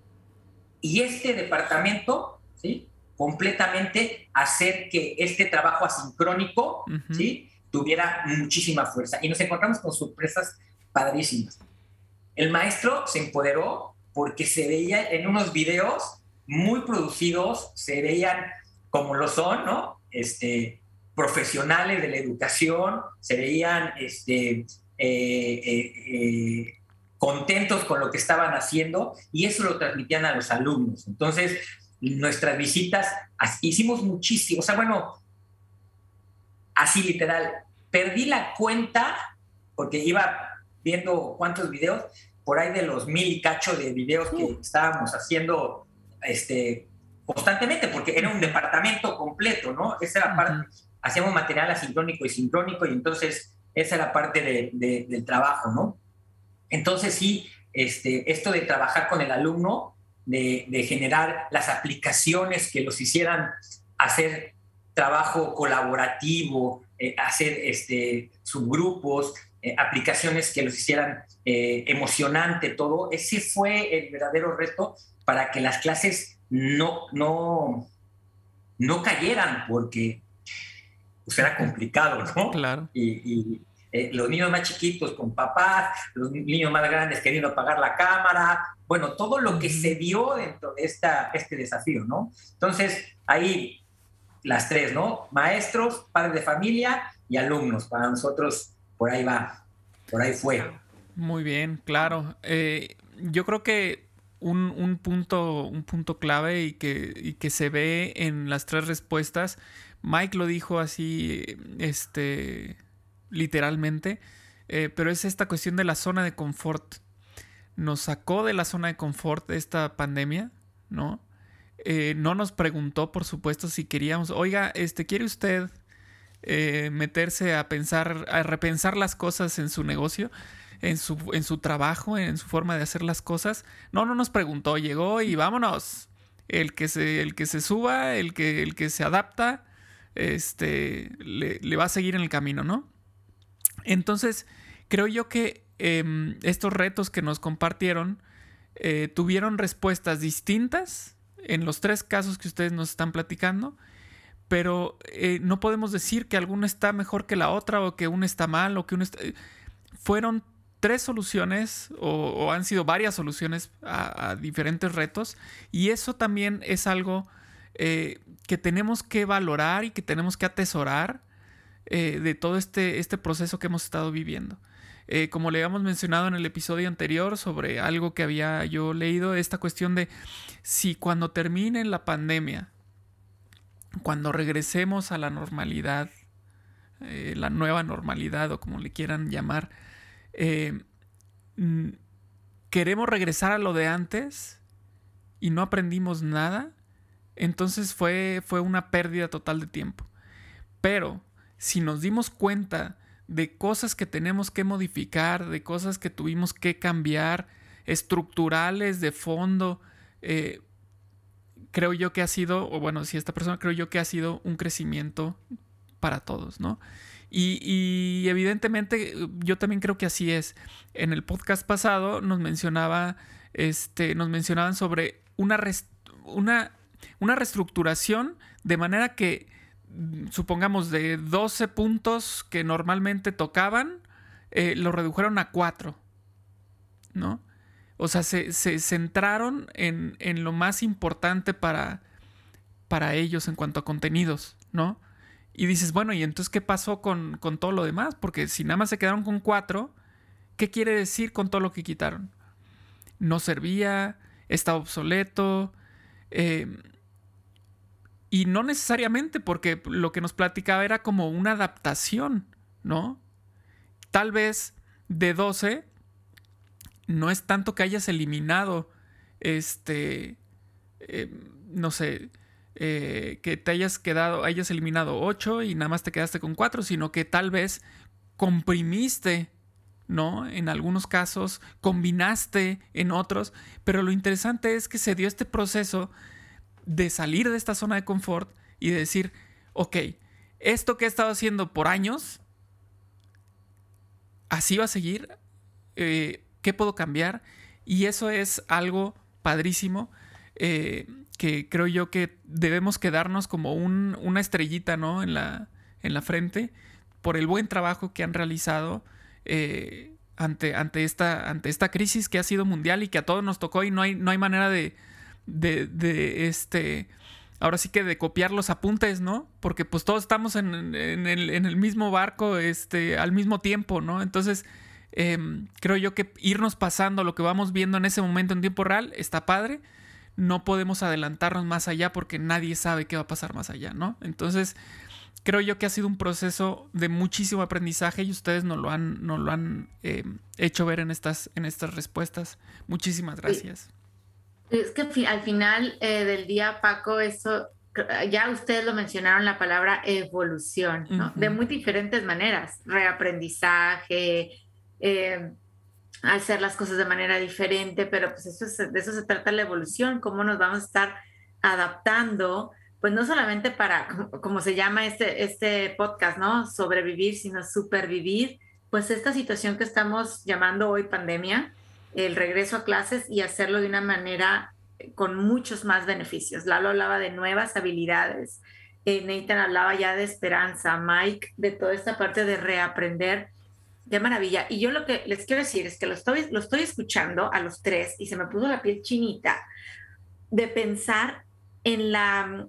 y este departamento, ¿sí? completamente hacer que este trabajo asincrónico ¿sí? tuviera muchísima fuerza. Y nos encontramos con sorpresas padrísimas. El maestro se empoderó porque se veía en unos videos muy producidos, se veían como lo son, ¿no? Este, profesionales de la educación se veían este, eh, eh, eh, contentos con lo que estaban haciendo y eso lo transmitían a los alumnos. Entonces, nuestras visitas, hicimos muchísimo, o sea, bueno, así literal, perdí la cuenta porque iba viendo cuántos videos, por ahí de los mil y cacho de videos que uh. estábamos haciendo este, constantemente, porque era un departamento completo, ¿no? Esa era parte hacíamos material asincrónico y sincrónico y entonces esa era parte del trabajo, ¿no? Entonces sí, este, esto de trabajar con el alumno, de, generar las aplicaciones que los hicieran hacer trabajo colaborativo, eh, hacer este, subgrupos, eh, aplicaciones que los hicieran eh, emocionante, todo, ese fue el verdadero reto para que las clases no, no, no cayeran, porque pues era complicado, ¿no? Claro. Y, eh, los niños más chiquitos con papás, los niños más grandes queriendo apagar la cámara, bueno, todo lo que se dio dentro de esta, este desafío, ¿no? Entonces, ahí las tres, ¿no? Maestros, padres de familia y alumnos. Para nosotros, por ahí va, por ahí fue. Muy bien, claro. Eh, yo creo que un, un, punto, un punto clave y que, y que se ve en las tres respuestas Mike lo dijo así, este, literalmente, eh, pero es esta cuestión de la zona de confort. Nos sacó de la zona de confort esta pandemia, ¿no? Eh, no nos preguntó, por supuesto, si queríamos, oiga, este, ¿quiere usted eh, meterse a pensar, a repensar las cosas en su negocio? En su, en su trabajo, en su forma de hacer las cosas. No, no nos preguntó, llegó y vámonos. El que se, el que se suba, el que, el que se adapta, este, le, va a seguir en el camino, ¿no? Entonces, creo yo que em, estos retos que nos compartieron eh, tuvieron respuestas distintas en los tres casos que ustedes nos están platicando, pero eh, no podemos decir que alguna está mejor que la otra o que una está mal o que una está... Fueron tres soluciones o, han sido varias soluciones a, diferentes retos y eso también es algo eh, que tenemos que valorar y que tenemos que atesorar eh, de todo este, este proceso que hemos estado viviendo. Eh, como le habíamos mencionado en el episodio anterior sobre algo que había yo leído, esta cuestión de si cuando termine la pandemia, cuando regresemos a la normalidad, la nueva normalidad o como le quieran llamar, queremos regresar a lo de antes y no aprendimos nada, entonces fue, fue una pérdida total de tiempo. Pero si nos dimos cuenta de cosas que tenemos que modificar, de cosas que tuvimos que cambiar, estructurales, de fondo, eh, creo yo que ha sido, o bueno, si esta persona creo yo que ha sido un crecimiento para todos, ¿no? Y, evidentemente yo también creo que así es. En el podcast pasado nos mencionaba, este, nos mencionaban sobre una, una, una reestructuración de manera que, mm, supongamos, de 12 puntos que normalmente tocaban, eh, lo redujeron a 4. ¿No? O sea, se, centraron en, en, lo más importante para, para ellos en cuanto a contenidos, ¿no? Y dices, bueno, ¿y entonces qué pasó con, todo lo demás? Porque si nada más se quedaron con cuatro, ¿qué quiere decir con todo lo que quitaron? No servía, estaba obsoleto. Em, y no necesariamente, porque lo que nos platicaba era como una adaptación, ¿no? Tal vez de 12 no es tanto que hayas eliminado, este, em, no sé, eh, que te hayas quedado, hayas eliminado 8 y nada más te quedaste con 4, sino que tal vez comprimiste, ¿no? En algunos casos, combinaste en otros, pero lo interesante es que se dio este proceso de salir de esta zona de confort y de decir, ok, esto que he estado haciendo por años, así va a seguir, eh, ¿qué puedo cambiar? Y eso es algo padrísimo. Eh, que creo yo que debemos quedarnos como una estrellita, ¿no? En la, en la frente por el buen trabajo que han realizado eh, ante, ante, esta, ante esta crisis que ha sido mundial y que a todos nos tocó y no hay, no hay manera de, este, ahora sí que de copiar los apuntes, ¿no? Porque pues todos estamos en, el, mismo barco, este, al mismo tiempo, ¿no? Entonces, em, creo yo que irnos pasando lo que vamos viendo en ese momento en tiempo real está padre no podemos adelantarnos más allá porque nadie sabe qué va a pasar más allá, ¿no? Entonces, creo yo que ha sido un proceso de muchísimo aprendizaje y ustedes nos lo han, lo han eh, hecho ver en estas, en estas respuestas. Muchísimas gracias. Es que al final eh, del día, Paco, eso, ya ustedes lo mencionaron, la palabra evolución, ¿no? De muy diferentes maneras, reaprendizaje, eh, hacer las cosas de manera diferente, pero pues eso de eso se trata la evolución, cómo nos vamos a estar adaptando, pues no solamente para, como, se llama este, este podcast, ¿no? Sobrevivir, sino supervivir, pues esta situación que estamos llamando hoy pandemia, el regreso a clases y hacerlo de una manera con muchos más beneficios. Lalo hablaba de nuevas habilidades, eh, Nathan hablaba ya de esperanza, Mike de toda esta parte de reaprender Qué maravilla. Y yo lo que les quiero decir es que lo estoy, lo estoy escuchando a los tres y se me puso la piel chinita de pensar en la,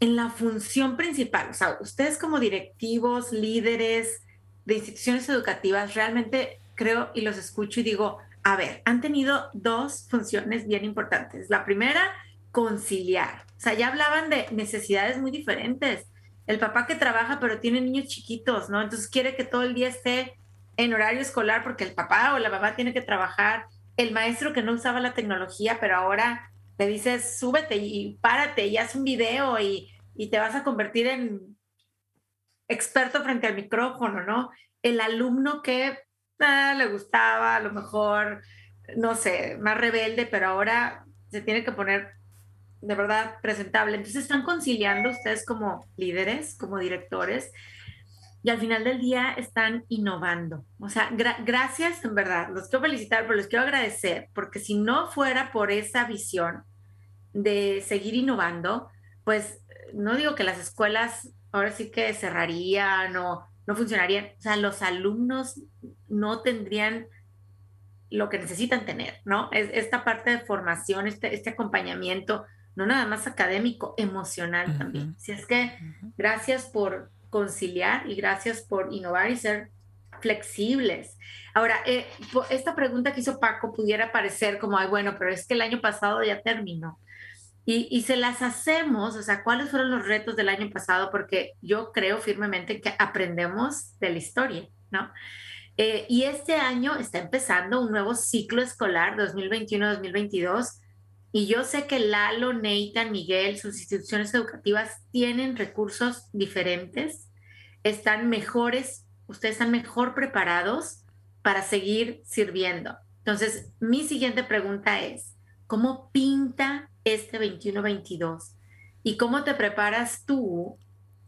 en la función principal. O sea, ustedes como directivos, líderes de instituciones educativas, realmente creo y los escucho y digo, a ver, han tenido dos funciones bien importantes. La primera, conciliar. O sea, ya hablaban de necesidades muy diferentes. El papá que trabaja pero tiene niños chiquitos, ¿no? Entonces quiere que todo el día esté en horario escolar porque el papá o la mamá tiene que trabajar, el maestro que no usaba la tecnología, pero ahora le dices, súbete y párate y haz un video y, te vas a convertir en experto frente al micrófono, ¿no? El alumno que ah, le gustaba, a lo mejor, no sé, más rebelde, pero ahora se tiene que poner de verdad presentable. Entonces están conciliando ustedes como líderes, como directores, y al final del día están innovando. O sea, gracias en verdad, los quiero felicitar, pero les quiero agradecer, porque si no fuera por esa visión de seguir innovando, pues no digo que las escuelas ahora sí que cerrarían o no funcionarían, o sea, los alumnos no tendrían lo que necesitan tener, ¿no? Es esta parte de formación, este, este acompañamiento, no nada más académico, emocional también. Si es que gracias por, conciliar y gracias por innovar y ser flexibles. Ahora, eh, esta pregunta que hizo Paco pudiera parecer como, ay, bueno, pero es que el año pasado ya terminó. Y, y, se las hacemos, o sea, ¿cuáles fueron los retos del año pasado? Porque yo creo firmemente que aprendemos de la historia, ¿no? Eh, y este año está empezando un nuevo ciclo escolar 2021-2022 y yo sé que Lalo, Nathan, Miguel, sus instituciones educativas tienen recursos diferentes, están mejores, ustedes están mejor preparados para seguir sirviendo. Entonces, mi siguiente pregunta es, ¿cómo pinta este 21-22? ¿Y cómo te preparas tú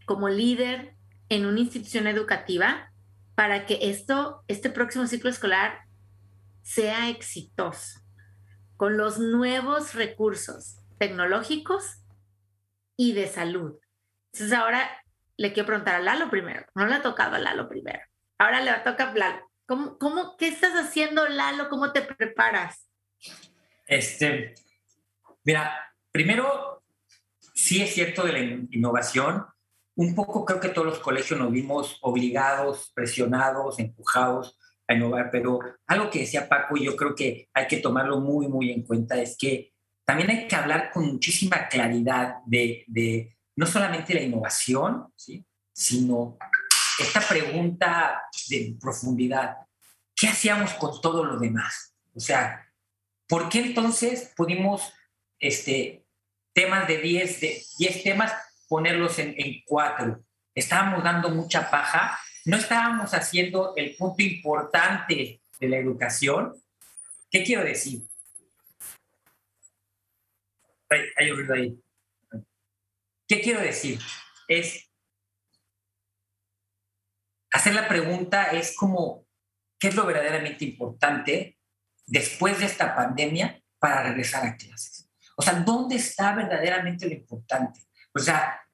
como líder en una institución educativa para que esto, este próximo ciclo escolar sea exitoso, con los nuevos recursos tecnológicos y de salud. Entonces ahora le quiero preguntar a Lalo primero, no le ha tocado a Lalo primero, ahora le va a tocar a Lalo. ¿Cómo, cómo, ¿Qué estás haciendo, Lalo? ¿Cómo te preparas? Este, mira, primero, sí es cierto de la innovación, un poco creo que todos los colegios nos vimos obligados, presionados, empujados a innovar, pero algo que decía Paco y yo creo que hay que tomarlo muy, muy en cuenta es que también hay que hablar con muchísima claridad de, de no solamente la innovación, ¿sí? sino esta pregunta de profundidad. ¿Qué hacíamos con todo lo demás? O sea, ¿por qué entonces pudimos este, temas de 10 de 10 temas ponerlos en, en cuatro. Estábamos dando mucha paja, no estábamos haciendo el punto importante de la educación. ¿Qué quiero decir? Hay, hay ruido ahí. ¿Qué quiero decir? Es hacer la pregunta es como, ¿qué es lo verdaderamente importante después de esta pandemia para regresar a clases? O sea, ¿dónde está verdaderamente lo importante? O sea,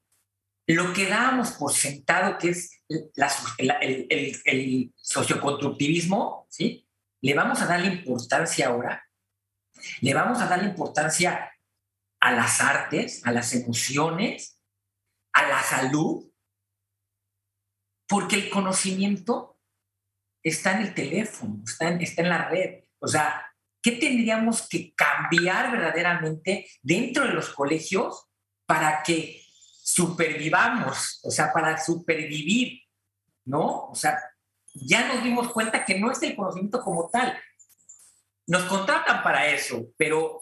lo que dábamos por sentado que es el, socioconstructivismo, ¿sí? Le vamos a dar importancia ahora, le vamos a dar importancia a las artes, a las emociones, a la salud, porque el conocimiento está en el teléfono, está en, está en la red. O sea, ¿qué tendríamos que cambiar verdaderamente dentro de los colegios para que supervivamos, o sea, para supervivir, ¿no? O sea, ya nos dimos cuenta que no es el conocimiento como tal. Nos contratan para eso, pero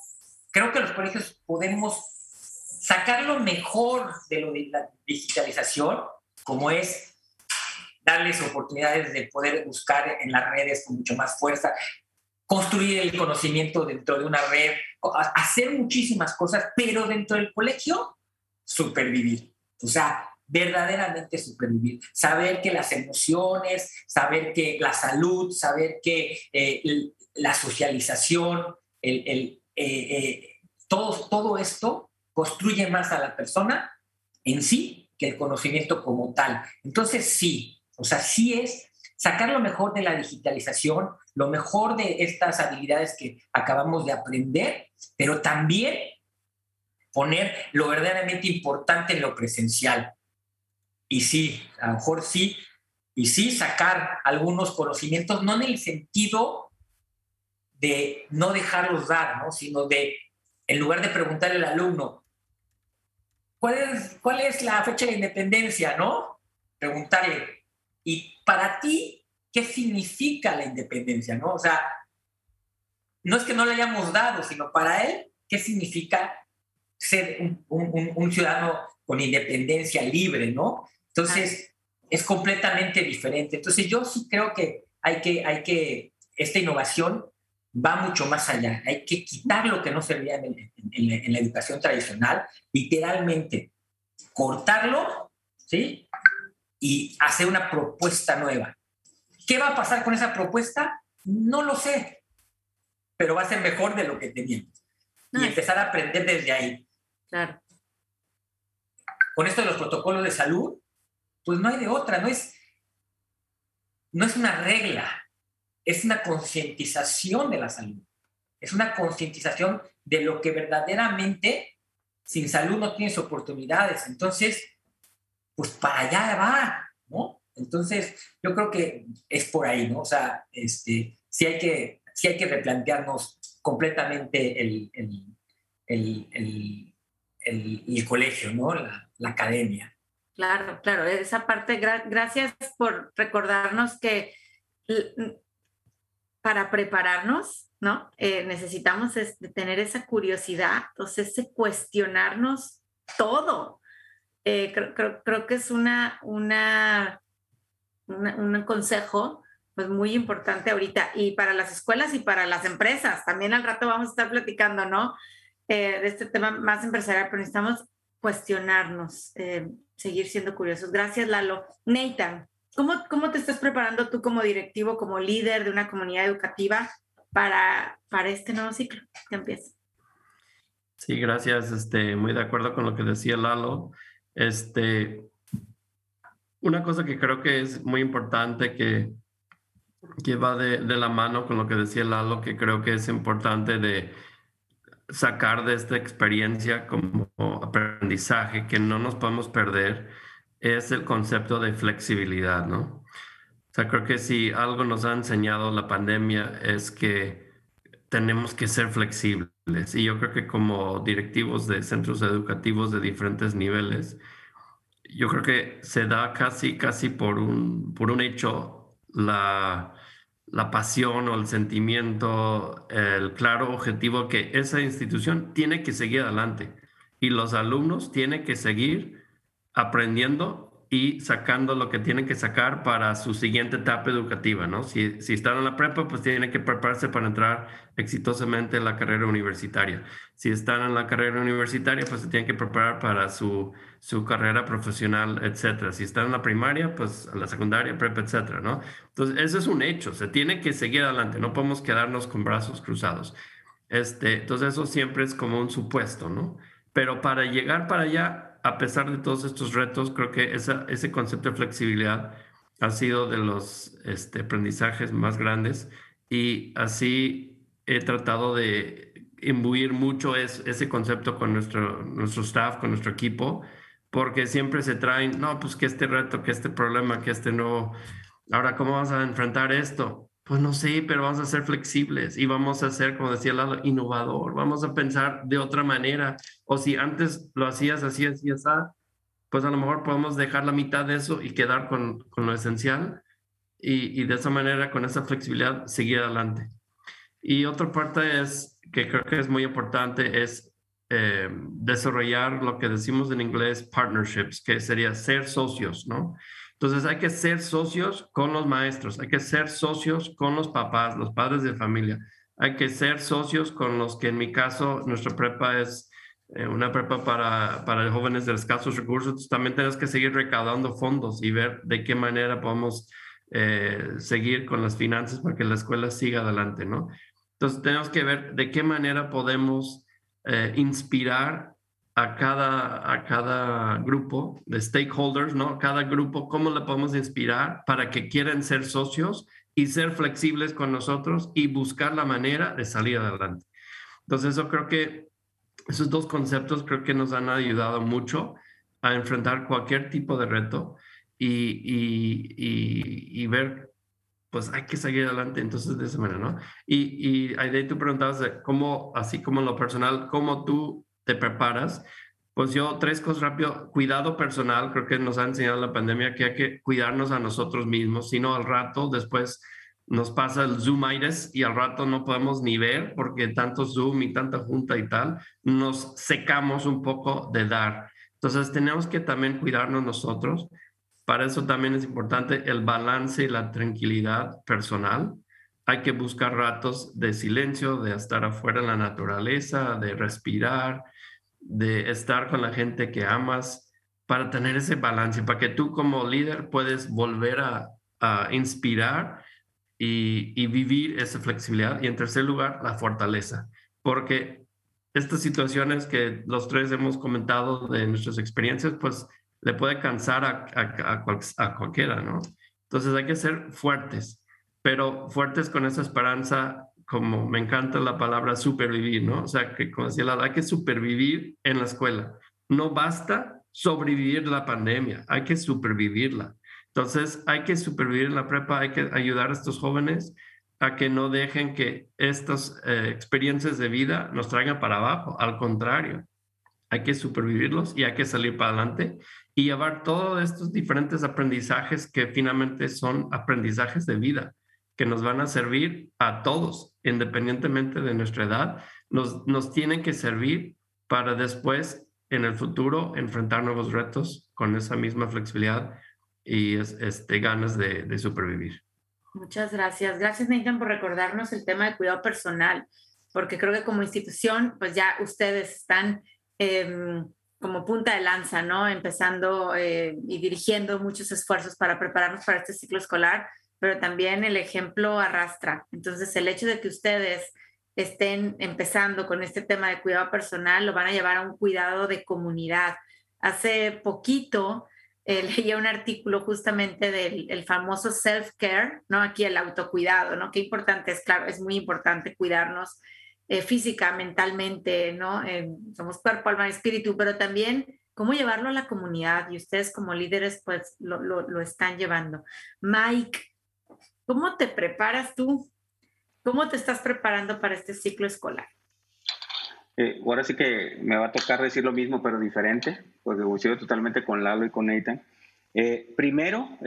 creo que los colegios podemos sacar lo mejor de lo de la digitalización, como es darles oportunidades de poder buscar en las redes con mucho más fuerza, construir el conocimiento dentro de una red, hacer muchísimas cosas, pero dentro del colegio supervivir. O sea, verdaderamente supervivir. Saber que las emociones, saber que la salud, saber que eh, la socialización, el, el, eh, eh, todo, todo esto construye más a la persona en sí que el conocimiento como tal. Entonces, sí, o sea, sí es sacar lo mejor de la digitalización, lo mejor de estas habilidades que acabamos de aprender, pero también poner lo verdaderamente importante en lo presencial. Y sí, a lo mejor sí, y sí sacar algunos conocimientos, no en el sentido de no dejarlos dar, ¿no? sino de, en lugar de preguntarle al alumno, ¿cuál es, cuál es la fecha de independencia? ¿no? Preguntarle, ¿y para ti qué significa la independencia? ¿no? O sea, no es que no le hayamos dado, sino para él, ¿qué significa ser un, ciudadano con independencia libre, ¿no? Entonces, es completamente diferente. Entonces, yo sí creo que hay que, hay que, esta innovación va mucho más allá. Hay que quitar lo que no servía en, en, la educación tradicional, literalmente cortarlo, ¿sí? Y hacer una propuesta nueva. ¿Qué va a pasar con esa propuesta? No lo sé, pero va a ser mejor de lo que teníamos. Y empezar a aprender desde ahí. Claro. Con esto de los protocolos de salud, pues no hay de otra, no es, no es una regla, es una concientización de la salud, es una concientización de lo que verdaderamente sin salud no tienes oportunidades. Entonces, pues para allá va, ¿no? Entonces, yo creo que es por ahí, ¿no? O sea, este, sí, hay que, sí hay que replantearnos completamente el, el el, colegio, ¿no? La, academia. Claro, claro, esa parte, gracias por recordarnos que para prepararnos, ¿no? Eh, necesitamos tener esa curiosidad, entonces ese cuestionarnos todo. Eh, creo, que es una, una, un consejo pues muy importante ahorita y para las escuelas y para las empresas. También al rato vamos a estar platicando, ¿no? Eh, de este tema más empresarial, pero necesitamos cuestionarnos. Eh, seguir siendo curiosos. Gracias, Lalo. Nathan, ¿cómo, cómo te estás preparando tú como directivo, como líder de una comunidad educativa para, para este nuevo ciclo que empieza? Sí, gracias. Este, muy de acuerdo con lo que decía Lalo. Este, una cosa que creo que es muy importante que, que va de, de, la mano con lo que decía Lalo, que creo que es importante de sacar de esta experiencia como aprendizaje que no nos podemos perder, es el concepto de flexibilidad, ¿no? O sea, creo que si algo nos ha enseñado la pandemia es que tenemos que ser flexibles. Y yo creo que como directivos de centros educativos de diferentes niveles, yo creo que se da casi, casi por un, por un hecho la, la pasión o el sentimiento, el claro objetivo que esa institución tiene que seguir adelante. Y los alumnos tienen que seguir aprendiendo y sacando lo que tienen que sacar para su siguiente etapa educativa, ¿no? Si, si están en la prepa, pues tienen que prepararse para entrar exitosamente en la carrera universitaria. Si están en la carrera universitaria, pues se tienen que preparar para su, su carrera profesional, etcétera. Si están en la primaria, pues a la secundaria, prepa, etcétera, ¿no? Entonces, eso es un hecho, se tiene que seguir adelante, no podemos quedarnos con brazos cruzados. Este, entonces, eso siempre es como un supuesto, ¿no? Pero para llegar para allá, a pesar de todos estos retos, creo que ese concepto de flexibilidad ha sido de los este, aprendizajes más grandes y así he tratado de imbuir mucho ese concepto con nuestro, nuestro staff, con nuestro equipo, porque siempre se traen, no, pues que este reto, que este problema, que este no, ahora, ¿cómo vamos a enfrentar esto? Pues no sé, pero vamos a ser flexibles y vamos a ser, como decía Lalo, innovador. Vamos a pensar de otra manera. O si antes lo hacías así, así, así, pues a lo mejor podemos dejar la mitad de eso y quedar con, con lo esencial y, y, de esa manera, con esa flexibilidad, seguir adelante. Y otra parte es, que creo que es muy importante, es eh, desarrollar lo que decimos en inglés partnerships, que sería ser socios, ¿no? Entonces hay que ser socios con los maestros, hay que ser socios con los papás, los padres de familia, hay que ser socios con los que en mi caso nuestra prepa es eh, una prepa para, para jóvenes de escasos recursos, entonces también tenemos que seguir recaudando fondos y ver de qué manera podemos eh, seguir con las finanzas para que la escuela siga adelante, ¿no? Entonces tenemos que ver de qué manera podemos eh, inspirar a cada, a cada grupo de stakeholders, ¿no? Cada grupo, cómo le podemos inspirar para que quieran ser socios y ser flexibles con nosotros y buscar la manera de salir adelante. Entonces, eso creo que esos dos conceptos creo que nos han ayudado mucho a enfrentar cualquier tipo de reto y, y, y, ver, pues hay que seguir adelante entonces de esa manera, ¿no? Y, y ahí tú preguntabas cómo, así como en lo personal, cómo tú te preparas, pues yo tres cosas rápido, cuidado personal, creo que nos ha enseñado la pandemia que hay que cuidarnos a nosotros mismos, si no al rato después nos pasa el Zoom aires y al rato no podemos ni ver porque tanto Zoom y tanta junta y tal, nos secamos un poco de dar. Entonces tenemos que también cuidarnos nosotros. Para eso también es importante el balance y la tranquilidad personal. Hay que buscar ratos de silencio, de estar afuera en la naturaleza, de respirar, de estar con la gente que amas, para tener ese balance, para que tú como líder puedes volver a, inspirar y, y, vivir esa flexibilidad. Y en tercer lugar, la fortaleza, porque estas situaciones que los tres hemos comentado de nuestras experiencias, pues le puede cansar a, a, a cualquiera, ¿no? Entonces hay que ser fuertes, pero fuertes con esa esperanza como me encanta la palabra supervivir, ¿no? O sea, que como decía, hay que supervivir en la escuela. No basta sobrevivir la pandemia, hay que supervivirla. Entonces, hay que supervivir en la prepa, hay que ayudar a estos jóvenes a que no dejen que estas eh, experiencias de vida nos traigan para abajo. Al contrario, hay que supervivirlos y hay que salir para adelante y llevar todos estos diferentes aprendizajes que finalmente son aprendizajes de vida que nos van a servir a todos, independientemente de nuestra edad, nos, nos tienen que servir para después, en el futuro, enfrentar nuevos retos con esa misma flexibilidad y este, ganas de, de supervivir. Muchas gracias. Gracias, Nathan, por recordarnos el tema de cuidado personal, porque creo que como institución, pues ya ustedes están eh, como punta de lanza, ¿no? Empezando eh, y dirigiendo muchos esfuerzos para prepararnos para este ciclo escolar, pero también el ejemplo arrastra. Entonces, el hecho de que ustedes estén empezando con este tema de cuidado personal lo van a llevar a un cuidado de comunidad. Hace poquito eh, leía un artículo justamente del famoso self-care, ¿no? Aquí el autocuidado, ¿no? Qué importante es, claro, es muy importante cuidarnos eh, física, mentalmente, ¿no? Eh, somos cuerpo, alma y espíritu, pero también cómo llevarlo a la comunidad y ustedes como líderes pues lo, lo, están llevando. Mike, ¿cómo te preparas tú? ¿Cómo te estás preparando para este ciclo escolar? Eh, ahora sí que me va a tocar decir lo mismo, pero diferente, porque coincido totalmente con Lalo y con Nathan. primero,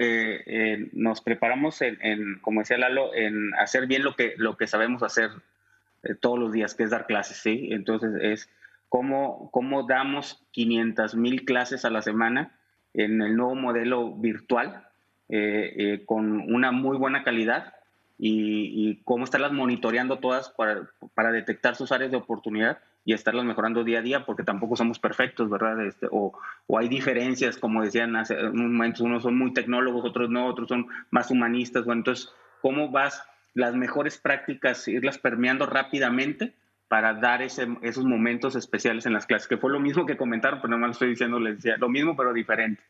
nos preparamos en, en, como decía Lalo, en hacer bien lo que, lo que sabemos hacer eh, todos los días, que es dar clases, ¿sí? Entonces es cómo, cómo damos 500 mil clases a la semana en el nuevo modelo virtual eh, eh, con una muy buena calidad y, cómo estarlas monitoreando todas para, para, detectar sus áreas de oportunidad y estarlas mejorando día a día, porque tampoco somos perfectos, ¿verdad? Este, o, o, hay diferencias, como decían hace un momento, unos son muy tecnólogos, otros no, otros son más humanistas. Bueno, entonces, ¿cómo vas las mejores prácticas, irlas permeando rápidamente para dar esos momentos especiales en las clases, que fue lo mismo que comentaron, pero no más estoy diciendo, les decía, lo mismo pero diferente.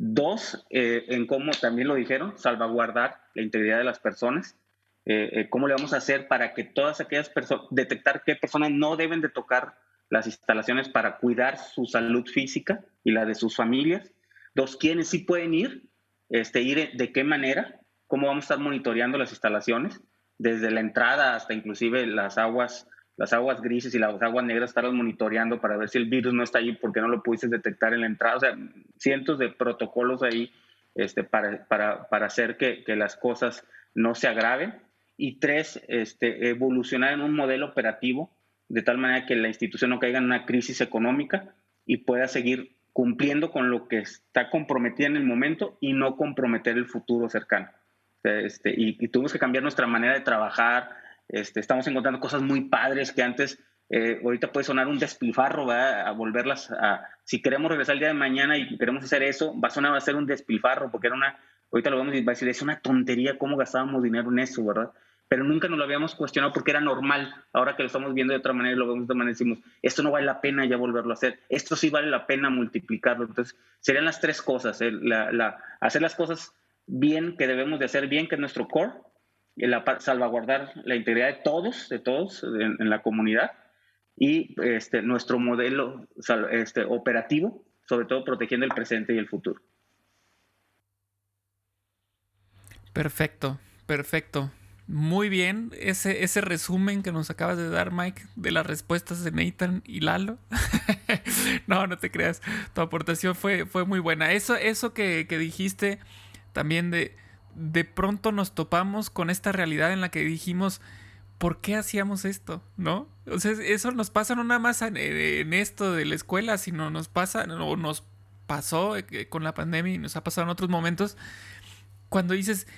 Dos, eh, en cómo también lo dijeron, salvaguardar la integridad de las personas. Eh, eh, ¿Cómo le vamos a hacer para que todas aquellas personas, detectar qué personas no deben de tocar las instalaciones para cuidar su salud física y la de sus familias? Dos, ¿quiénes sí pueden ir? Este, ir de qué manera cómo vamos a estar monitoreando las instalaciones, desde la entrada hasta inclusive las aguas, las aguas grises y las aguas negras, estarlas monitoreando para ver si el virus no está allí porque no lo pudiste detectar en la entrada. O sea, cientos de protocolos ahí este, para, para, para hacer que, que, las cosas no se agraven. Y tres, este, evolucionar en un modelo operativo de tal manera que la institución no caiga en una crisis económica y pueda seguir cumpliendo con lo que está comprometida en el momento y no comprometer el futuro cercano. Este, y, tuvimos que cambiar nuestra manera de trabajar. Este, estamos encontrando cosas muy padres que antes, eh, ahorita puede sonar un despilfarro, a volverlas a, si queremos regresar el día de mañana y queremos hacer eso, va a sonar a ser un despilfarro, porque era una, ahorita lo vamos a decir, es una tontería cómo gastábamos dinero en eso, ¿verdad? Pero nunca nos lo habíamos cuestionado porque era normal. Ahora que lo estamos viendo de otra manera y lo vemos de otra manera, decimos, esto no vale la pena ya volverlo a hacer, esto sí vale la pena multiplicarlo. Entonces, serían las tres cosas, la, hacer las cosas bien que debemos de hacer bien, que es nuestro core, la, salvaguardar la integridad de todos, de todos en, la comunidad y este, nuestro modelo este, operativo, sobre todo protegiendo el presente y el futuro. Perfecto, perfecto. Muy bien, ese, ese resumen que nos acabas de dar, Mike, de las respuestas de Nathan y Lalo. no, no te creas, tu aportación fue, fue muy buena. Eso, eso que, que dijiste también de, de pronto nos topamos con esta realidad en la que dijimos, ¿por qué hacíamos esto? ¿No? O eso nos pasa no nada más en, esto de la escuela, sino nos pasa, o nos pasó eh, con la pandemia y nos ha pasado en otros momentos, cuando dices,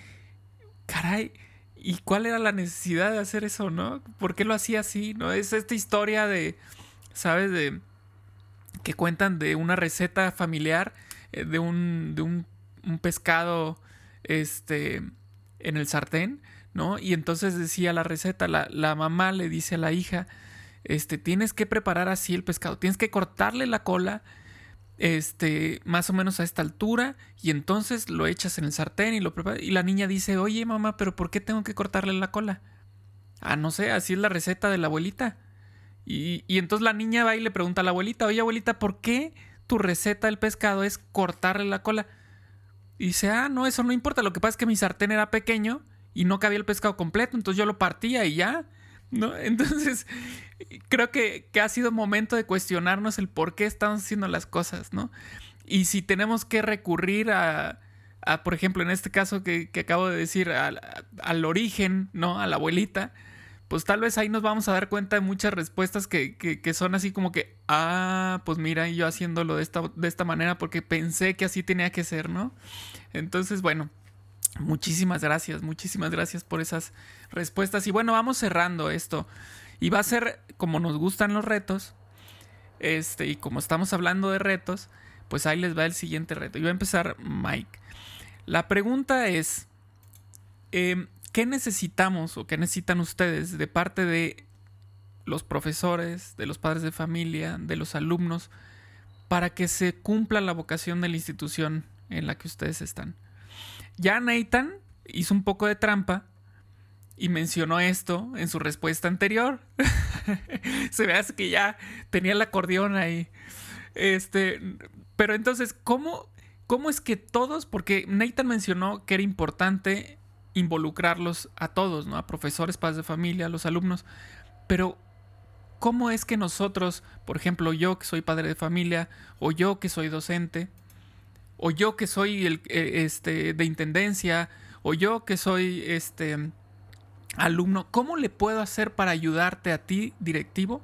caray, ¿y cuál era la necesidad de hacer eso, no? ¿Por qué lo hacía así, no? Es esta historia de, ¿sabes? De que cuentan de una receta familiar, eh, de un, de un pescado este, en el sartén, ¿no? Y entonces decía la receta, la, la, mamá le dice a la hija, este, tienes que preparar así el pescado, tienes que cortarle la cola, este, más o menos a esta altura, y entonces lo echas en el sartén y lo preparas. Y la niña dice, oye mamá, pero ¿por qué tengo que cortarle la cola? Ah, no sé, así es la receta de la abuelita. Y, y entonces la niña va y le pregunta a la abuelita, oye abuelita, ¿por qué tu receta del pescado es cortarle la cola? Y dice, ah, no, eso no importa. Lo que pasa es que mi sartén era pequeño y no cabía el pescado completo, entonces yo lo partía y ya. ¿No? Entonces, creo que, ha sido momento de cuestionarnos el por qué estamos haciendo las cosas, ¿no? Y si tenemos que recurrir a, a por ejemplo, en este caso que, acabo de decir, al origen, ¿no? A la abuelita, pues tal vez ahí nos vamos a dar cuenta de muchas respuestas que, que, son así como que, ah, pues mira, yo haciéndolo de esta, de esta manera porque pensé que así tenía que ser, ¿no? Entonces, bueno, muchísimas gracias, muchísimas gracias por esas respuestas. Y bueno, vamos cerrando esto. Y va a ser, como nos gustan los retos, Este, y como estamos hablando de retos, pues ahí les va el siguiente reto. Y va a empezar Mike. La pregunta es, em, ¿qué necesitamos o qué necesitan ustedes de parte de los profesores, de los padres de familia, de los alumnos, para que se cumpla la vocación de la institución en la que ustedes están? Ya Nathan hizo un poco de trampa y mencionó esto en su respuesta anterior. se ve hace que ya tenía el acordeón ahí. Este, pero entonces, ¿cómo, ¿cómo es que todos, porque Nathan mencionó que era importante involucrarlos a todos, ¿no? A profesores, padres de familia, a los alumnos, pero ¿cómo es que nosotros, por ejemplo, yo que soy padre de familia, o yo que soy docente, o yo que soy el, eh, este, de intendencia, o yo que soy este, alumno, ¿cómo le puedo hacer para ayudarte a ti, directivo,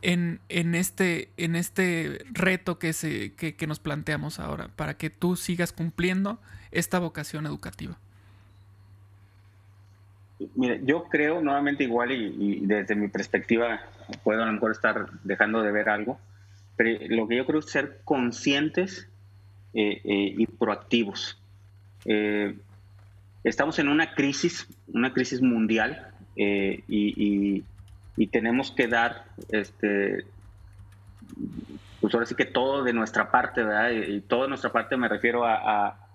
en, este, en este reto que, se, que, nos planteamos ahora, para que tú sigas cumpliendo esta vocación educativa? Mire, yo creo nuevamente igual y, desde mi perspectiva puedo a lo mejor estar dejando de ver algo, pero lo que yo creo es ser conscientes eh, eh, y proactivos. Eh, estamos en una crisis, una crisis mundial y, tenemos que dar, este, pues ahora sí que todo de nuestra parte, ¿verdad? Y, todo de nuestra parte me refiero a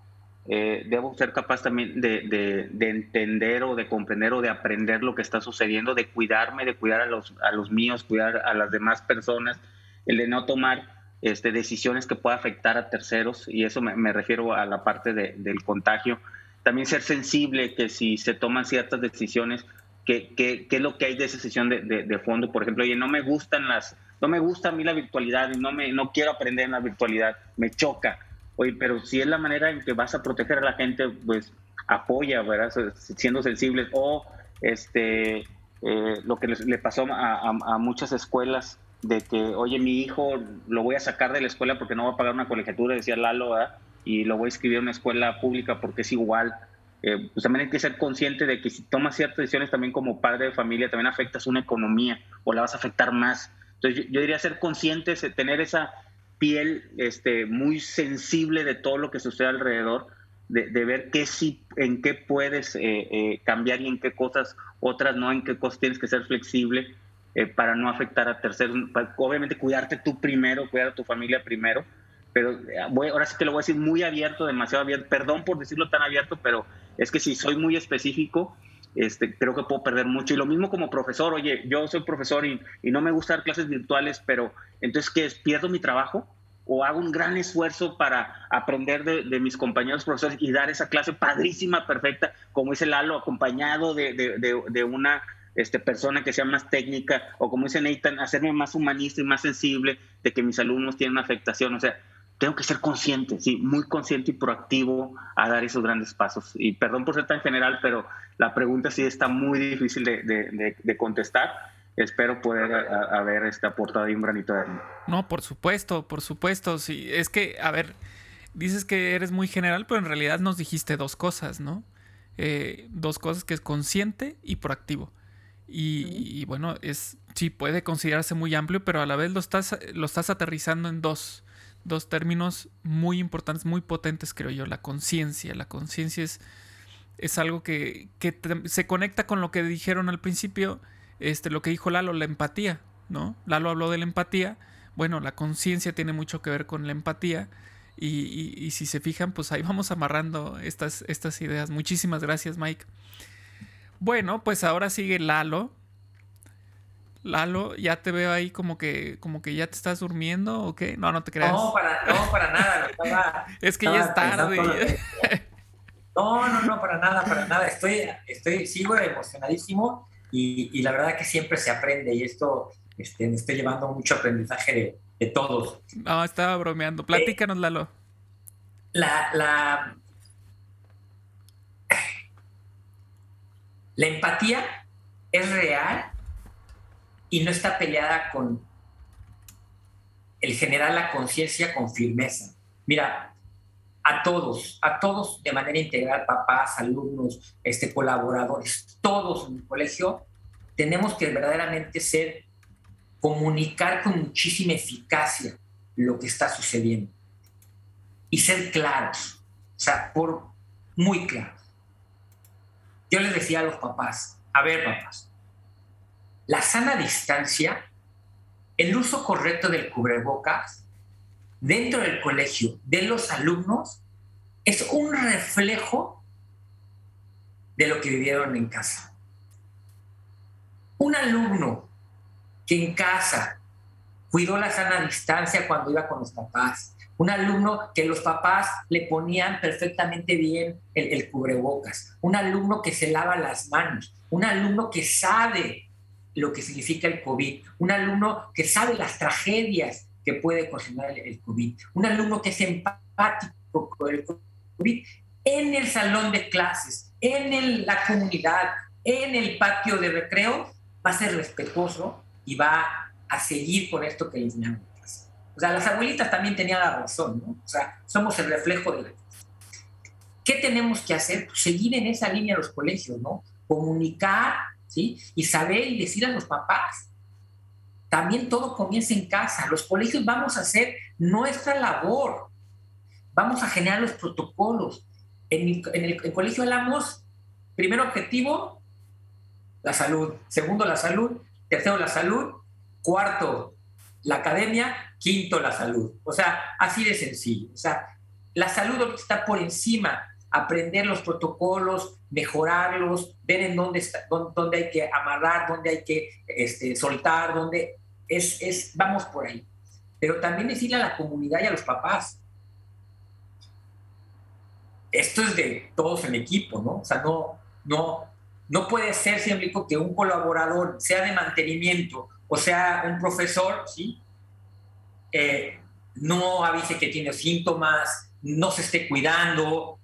eh, debo ser capaz también de, entender o de comprender o de aprender lo que está sucediendo, de cuidarme, de cuidar a los, a los míos, cuidar a las demás personas, el de no tomar este, decisiones que puedan afectar a terceros, y eso me, refiero a la parte del contagio. También ser sensible que si se toman ciertas decisiones, ¿qué, qué, es lo que hay de esa decisión de, fondo? Por ejemplo, oye, no me gustan las, no me gusta a mí la virtualidad, no, me, no quiero aprender en la virtualidad, me choca Oye, pero si es la manera en que vas a proteger a la gente, pues apoya, ¿verdad? Siendo sensibles. O este, eh, lo que le pasó a, muchas escuelas de que, oye, mi hijo lo voy a sacar de la escuela porque no va a pagar una colegiatura, decía Lalo, ¿verdad? Y lo voy a escribir en una escuela pública porque es igual. Eh, pues también hay que ser consciente de que si tomas ciertas decisiones también como padre de familia, también afectas una economía o la vas a afectar más. Entonces yo, yo diría ser conscientes, tener esa, piel este, muy sensible de todo lo que sucede alrededor, de, ver qué sí, en qué puedes eh, eh, cambiar y en qué cosas, otras no, en qué cosas tienes que ser flexible eh, para no afectar a terceros. obviamente cuidarte tú primero, cuidar a tu familia primero, pero ahora sí que lo voy a decir muy abierto, demasiado abierto, perdón por decirlo tan abierto, pero es que si soy muy específico, este, creo que puedo perder mucho. Y lo mismo como profesor, oye, yo soy profesor y, no me gusta dar clases virtuales, pero entonces, ¿qué es? ¿Pierdo mi trabajo? ¿O hago un gran esfuerzo para aprender de, mis compañeros profesores y dar esa clase padrísima, perfecta, como dice Lalo, acompañado de, una este, persona que sea más técnica, o como dice Nathan, hacerme más humanista y más sensible de que mis alumnos tienen afectación? O sea, tengo que ser consciente, sí, muy consciente y proactivo a dar esos grandes pasos. Y perdón por ser tan general, pero la pregunta sí está muy difícil de, contestar. Espero poder haber este, aportado un granito de No, por supuesto, por supuesto. Sí, es que, a ver, dices que eres muy general, pero en realidad nos dijiste dos cosas, ¿no? Eh, dos cosas que es consciente y proactivo. Y, y, bueno, es sí puede considerarse muy amplio, pero a la vez lo estás, lo estás aterrizando en dos dos términos muy importantes, muy potentes, creo yo. La conciencia. La conciencia es, es algo que, se conecta con lo que dijeron al principio, este, lo que dijo Lalo, la empatía, ¿no? Lalo habló de la empatía. Bueno, la conciencia tiene mucho que ver con la empatía. Y, si se fijan, pues ahí vamos amarrando estas, estas ideas. Muchísimas gracias, Mike. Bueno, pues ahora sigue Lalo. Lalo, ya te veo ahí como que, como que ya te estás durmiendo o qué? No, no te creas. No, para, no, para nada. es que ya es tarde. No, no, no, para nada, para nada. Estoy, estoy, sigo emocionadísimo y, la verdad que siempre se aprende y esto este, me estoy llevando mucho aprendizaje de, todos. No, estaba bromeando. Platícanos, Lalo. La, la, la empatía es real y no está peleada con el generar la conciencia con firmeza. Mira, a todos, a todos de manera integral, papás, alumnos, este, colaboradores, todos en el colegio, tenemos que verdaderamente ser comunicar con muchísima eficacia lo que está sucediendo y ser claros, o sea, por muy claros. Yo les decía a los papás, a ver papás, la sana distancia, el uso correcto del cubrebocas dentro del colegio de los alumnos es un reflejo de lo que vivieron en casa. Un alumno que en casa cuidó la sana distancia cuando iba con los papás, un alumno que los papás le ponían perfectamente bien el, cubrebocas, un alumno que se lava las manos, un alumno que sabe lo que significa el COVID, un alumno que sabe las tragedias que puede cocinar el, COVID, un alumno que es empático con el COVID en el salón de clases, en la comunidad, en el patio de recreo, va a ser respetuoso y va a seguir con esto que le enseñamos. O sea, las abuelitas también tenían la razón, ¿no? O sea, somos el reflejo de la... ¿Qué tenemos que hacer? Pues seguir en esa línea los colegios, ¿no? Comunicar, Y saber y decir a los papás. También todo comienza en casa. Los colegios vamos a hacer nuestra labor. Vamos a generar los protocolos. En, el, colegio hablamos, primer objetivo, la salud. Segundo, la salud. Tercero, la salud. Cuarto, la academia. Quinto, la salud. O sea, así de sencillo. O sea, la salud está por encima. Aprender los protocolos, mejorarlos, ver en dónde, dónde, hay que amarrar, dónde hay que este, soltar, dónde es, es, vamos por ahí. Pero también decirle a la comunidad y a los papás, esto es de todos en equipo, ¿no? O sea, no, no, no puede ser siempre que un colaborador, sea de mantenimiento o sea un profesor, ¿sí? Eh, no avise que tiene síntomas, no se esté cuidando.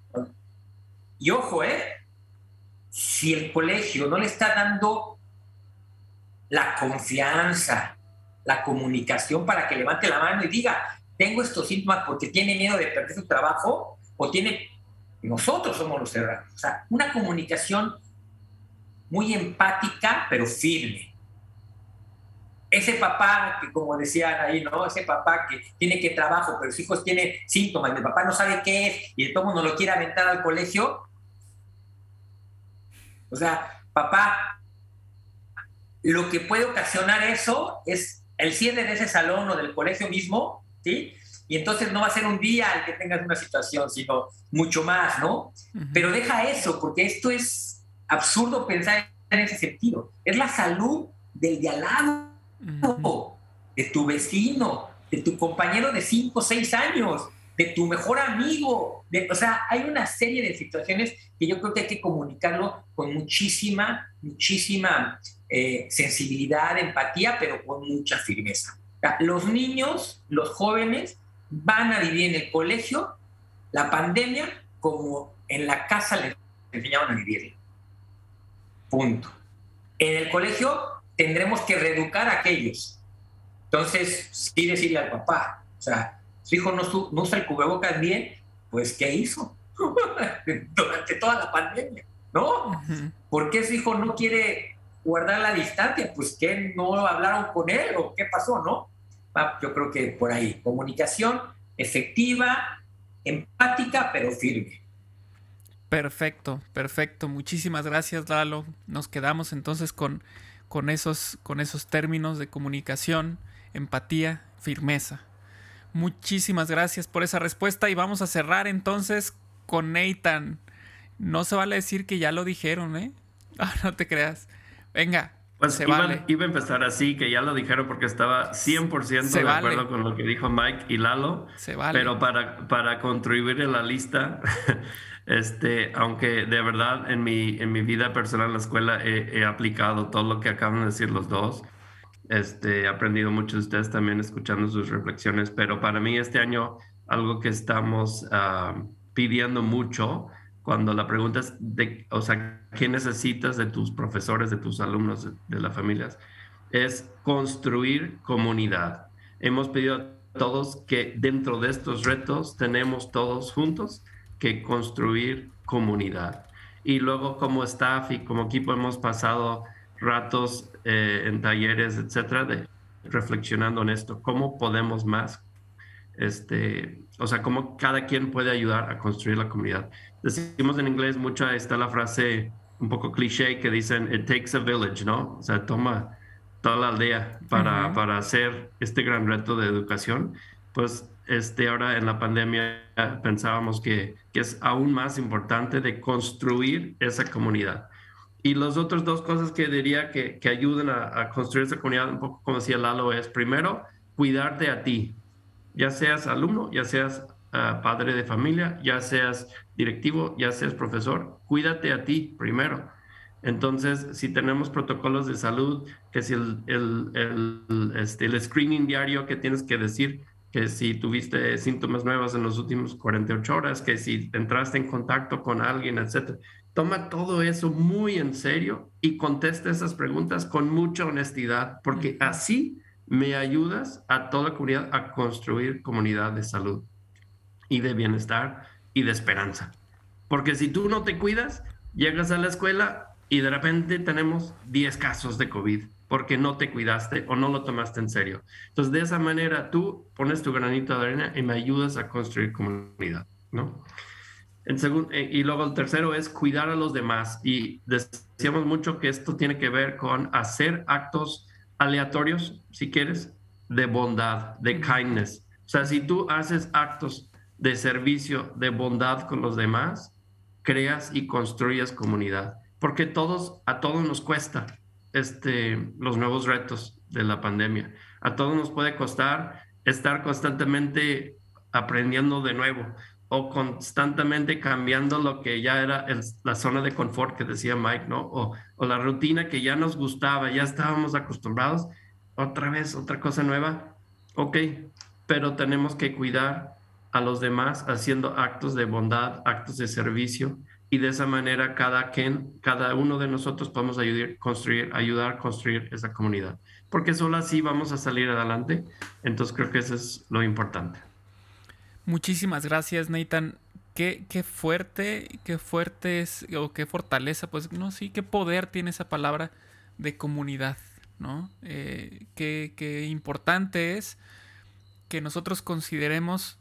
Y ojo, ¿eh? Si el colegio no le está dando la confianza, la comunicación para que levante la mano y diga, tengo estos síntomas porque tiene miedo de perder su trabajo o tiene nosotros somos los cerrados. O sea, una comunicación muy empática, pero firme. Ese papá que, como decían ahí, ¿no? Ese papá que tiene que trabajo, pero sus hijos tienen síntomas, el papá no sabe qué es y el todo mundo lo quiere aventar al colegio. O sea, papá, lo que puede ocasionar eso es el cierre de ese salón o del colegio mismo, ¿sí? y entonces no va a ser un día el que tengas una situación, sino mucho más, ¿no? Pero deja eso, porque esto es absurdo pensar en ese sentido. Es la salud del de al lado, de tu vecino, de tu compañero de 5 o 6 años, de tu mejor amigo. o sea, hay una serie de situaciones que yo creo que hay que comunicarlo con muchísima, muchísima eh, sensibilidad, empatía, pero con mucha firmeza. Los niños, los jóvenes, van a vivir en el colegio la pandemia como en la casa les enseñaban a vivir. Punto. En el colegio tendremos que reeducar a aquellos. Entonces, sí decirle al papá, o sea, su hijo no, no usa el cubrebocas bien, pues ¿qué hizo? Durante toda la pandemia, ¿no? ¿Por qué su hijo no quiere guardar la distancia? Pues que no hablaron con él o qué pasó, ¿no? yo creo que por ahí, comunicación efectiva, empática, pero firme. Perfecto, perfecto. Muchísimas gracias, Lalo. Nos quedamos entonces con, con, esos, con esos términos de comunicación, empatía, firmeza. Muchísimas gracias por esa respuesta y vamos a cerrar entonces con Nathan. No se vale decir que ya lo dijeron, ¿eh? Ah, no te creas. Venga, pues iba, a empezar así, que ya lo dijeron porque estaba 100% de acuerdo con lo que dijo Mike y Lalo. Se vale. Pero para, para contribuir en la lista, este, aunque de verdad en mi, en mi vida personal en la escuela he, aplicado todo lo que acaban de decir los dos. Este, he aprendido mucho de ustedes también escuchando sus reflexiones, pero para mí este año algo que estamos ah, pidiendo mucho cuando la pregunta es de, o sea, ¿qué necesitas de tus profesores, de tus alumnos, de, las familias? Es construir comunidad. Hemos pedido a todos que dentro de estos retos tenemos todos juntos que construir comunidad. Y luego como staff y como equipo hemos pasado ratos eh, en talleres, etcétera, de reflexionando en esto, cómo podemos más, este, o sea, cómo cada quien puede ayudar a construir la comunidad. Decimos en inglés mucho, está la frase un poco cliché que dicen, it takes a village, ¿no? O sea, toma toda la aldea para, para hacer este gran reto de educación. Pues este, ahora en la pandemia pensábamos que, que es aún más importante de construir esa comunidad. Y las otras dos cosas que diría que, que ayudan a, construir esa comunidad, un poco como decía Lalo, es primero, cuidarte a ti, ya seas alumno, ya seas ah, padre de familia, ya seas directivo, ya seas profesor, cuídate a ti primero. Entonces, si tenemos protocolos de salud, que si el, el, el, este, el screening diario que tienes que decir, que si tuviste síntomas nuevos en los últimos 48 horas, que si entraste en contacto con alguien, etcétera. Toma todo eso muy en serio y contesta esas preguntas con mucha honestidad, porque así me ayudas a toda la comunidad a construir comunidad de salud y de bienestar y de esperanza. Porque si tú no te cuidas, llegas a la escuela y de repente tenemos 10 casos de COVID porque no te cuidaste o no lo tomaste en serio. Entonces, de esa manera tú pones tu granito de arena y me ayudas a construir comunidad, ¿no? Eh, y luego el tercero es cuidar a los demás. Y decíamos mucho que esto tiene que ver con hacer actos aleatorios, si quieres, de bondad, de kindness. O sea, si tú haces actos de servicio, de bondad con los demás, creas y construyes comunidad. Porque todos, a todos nos cuesta este, los nuevos retos de la pandemia. A todos nos puede costar estar constantemente aprendiendo de nuevo o constantemente cambiando lo que ya era la zona de confort que decía Mike, ¿no? O, la rutina que ya nos gustaba, ya estábamos acostumbrados, otra vez, otra cosa nueva, ok, pero tenemos que cuidar a los demás haciendo actos de bondad, actos de servicio, y de esa manera cada quien, cada uno de nosotros podemos ayudar, construir, ayudar a construir esa comunidad, porque solo así vamos a salir adelante, entonces creo que eso es lo importante. Muchísimas gracias, Nathan. Qué, qué fuerte, qué fuerte es, o qué fortaleza, pues, no, sí, qué poder tiene esa palabra de comunidad, ¿no? Eh, qué, qué importante es que nosotros consideremos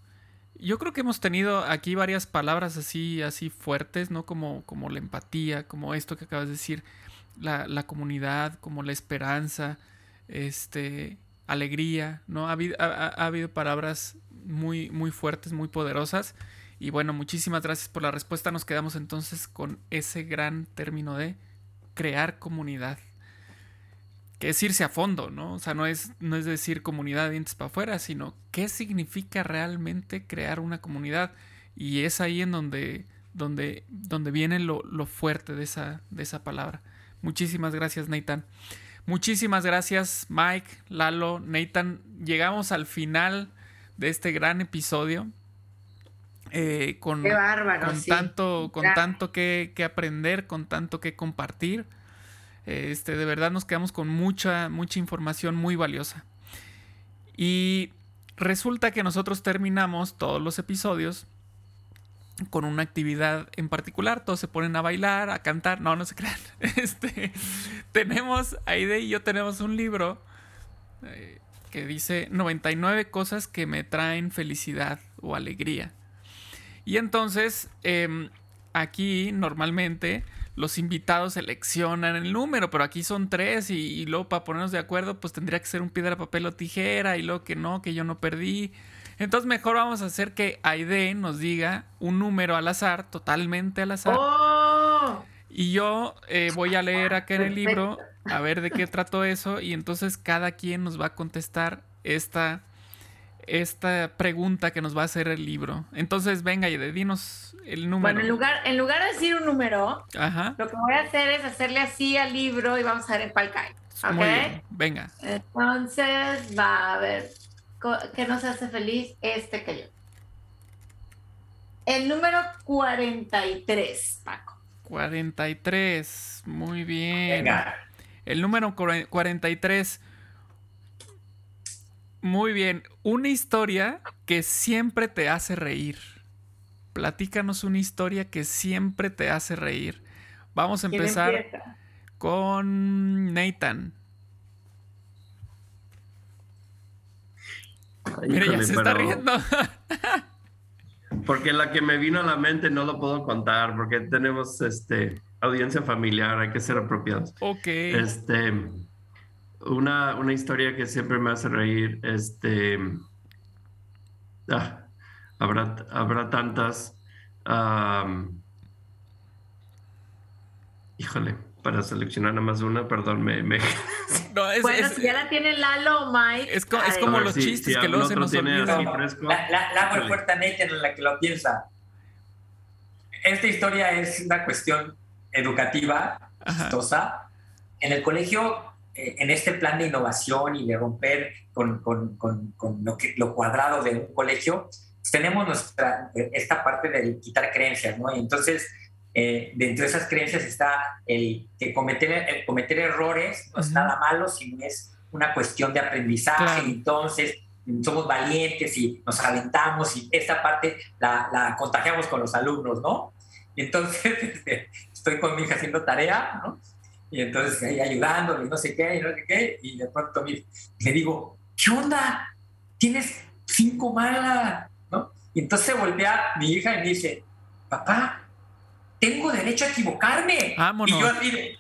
yo creo que hemos tenido aquí varias palabras así, así fuertes, ¿no? Como, como la empatía, como esto que acabas de decir, la, la comunidad, como la esperanza, este, alegría, ¿no? Ha habido, ha, habido palabras muy, muy fuertes, muy poderosas. Y bueno, muchísimas gracias por la respuesta. Nos quedamos entonces con ese gran término de crear comunidad. Que es irse a fondo, ¿no? O sea, no es, no es decir comunidad de dientes para afuera, sino qué significa realmente crear una comunidad. Y es ahí en donde, donde, donde viene lo, lo fuerte de esa, de esa palabra. Muchísimas gracias, Nathan. Muchísimas gracias Mike, Lalo, Nathan. Llegamos al final de este gran episodio. Eh, con, Qué bárbaro, con tanto, con tanto que, aprender, con tanto que compartir. Este, de verdad nos quedamos con mucha, mucha información muy valiosa. Y resulta que nosotros terminamos todos los episodios con una actividad en particular. Todos se ponen a bailar, a cantar. No, no se crean. Este, tenemos, Aide y yo tenemos un libro eh, que dice 99 cosas que me traen felicidad o alegría. Y entonces, em, aquí normalmente los invitados seleccionan el número, pero aquí son tres y, y, luego para ponernos de acuerdo, pues tendría que ser un piedra, papel o tijera y luego que no, que yo no perdí. Entonces mejor vamos a hacer que Aide nos diga un número al azar, totalmente al azar. ¡Oh! Y yo eh, voy a leer acá en el libro a ver de qué trato eso y entonces cada quien nos va a contestar esta, esta pregunta que nos va a hacer el libro. Entonces, venga, Aide, dinos el número. Bueno, en lugar, en lugar de decir un número, lo que voy a hacer es hacerle así al libro y vamos a ver en cuál cae. ¿Ok? Venga. Entonces, va a ver que nos hace feliz este que yo. El número 43, Paco. 43, muy bien. El número 43. Muy bien. Una historia que siempre te hace reír. Platícanos una historia que siempre te hace reír. Vamos a empezar con Nathan. Mira, ya se está riendo. porque la que me vino a la mente no lo puedo contar porque tenemos este audiencia familiar, hay que ser apropiados. Ok. Este, una, una historia que siempre me hace reír, este, ah, habrá, habrá tantas. híjole, para seleccionar nada más una, perdón, me... me... No, es, bueno, si ya la tiene Lalo o Mike. Es, es como los chistes que luego se nos olvidan. La, la, la hago fuerte en la que lo piensa. Esta historia es una cuestión educativa, chistosa. En el colegio, eh, en este plan de innovación y de romper con, con, con, con lo, que, lo cuadrado de un colegio, tenemos nuestra, esta parte de quitar creencias, ¿no? Y entonces, eh, dentro de esas creencias está el que cometer, cometer errores no es nada malo, sino es una cuestión de aprendizaje. Entonces, somos valientes y nos aventamos y esta parte la, la contagiamos con los alumnos, ¿no? Entonces, este, estoy con mi hija haciendo tarea, ¿no? Y entonces ahí ayudándole, no sé qué, y no sé qué, y de pronto le digo, ¿qué onda? Tienes cinco malas, ¿no? Y entonces se voltea mi hija y me dice, papá, tengo derecho a equivocarme. Vámonos. Y yo así de,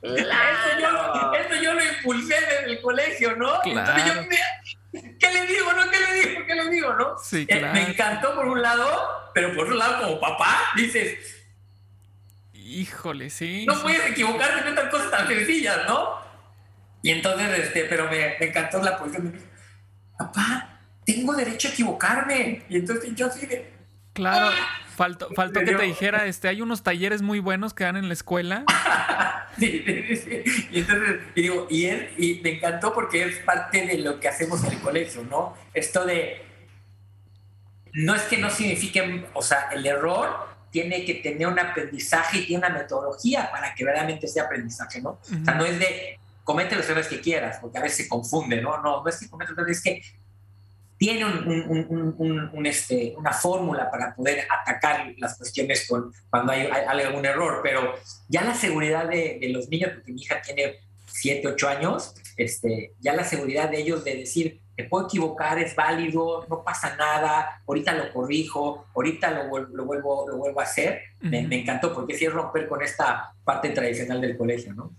claro. esto, yo, lo impulsé desde el colegio, ¿no? Claro. Entonces yo, ¿qué le digo, no? ¿Qué le digo? ¿Qué le digo, no? Sí, claro. eh, me encantó por un lado, pero por otro lado, como papá, dices... Híjole, sí. No puedes equivocarte en estas cosas tan sencillas, ¿no? Y entonces, este, pero me, me encantó la posición. Papá, tengo derecho a equivocarme. Y entonces yo así de... Claro, ¡Ah! Faltó que te dijera, este, hay unos talleres muy buenos que dan en la escuela. sí, sí, sí, Y entonces, y digo, y, él, y me encantó porque es parte de lo que hacemos en el colegio, ¿no? Esto de, no es que no signifique, o sea, el error tiene que tener un aprendizaje y tiene una metodología para que verdaderamente sea aprendizaje, ¿no? Uh -huh. O sea, no es de comete los errores que quieras, porque a veces se confunde, ¿no? No, no es que comete los errores, es que tiene un, un, un, un este, una fórmula para poder atacar las cuestiones con, cuando hay, algún error, pero ya la seguridad de, de, los niños, porque mi hija tiene 7, 8 años, este, ya la seguridad de ellos de decir, te puedo equivocar, es válido, no pasa nada, ahorita lo corrijo, ahorita lo, lo, vuelvo, lo vuelvo a hacer, uh -huh. me, me, encantó, porque sí es romper con esta parte tradicional del colegio, ¿no?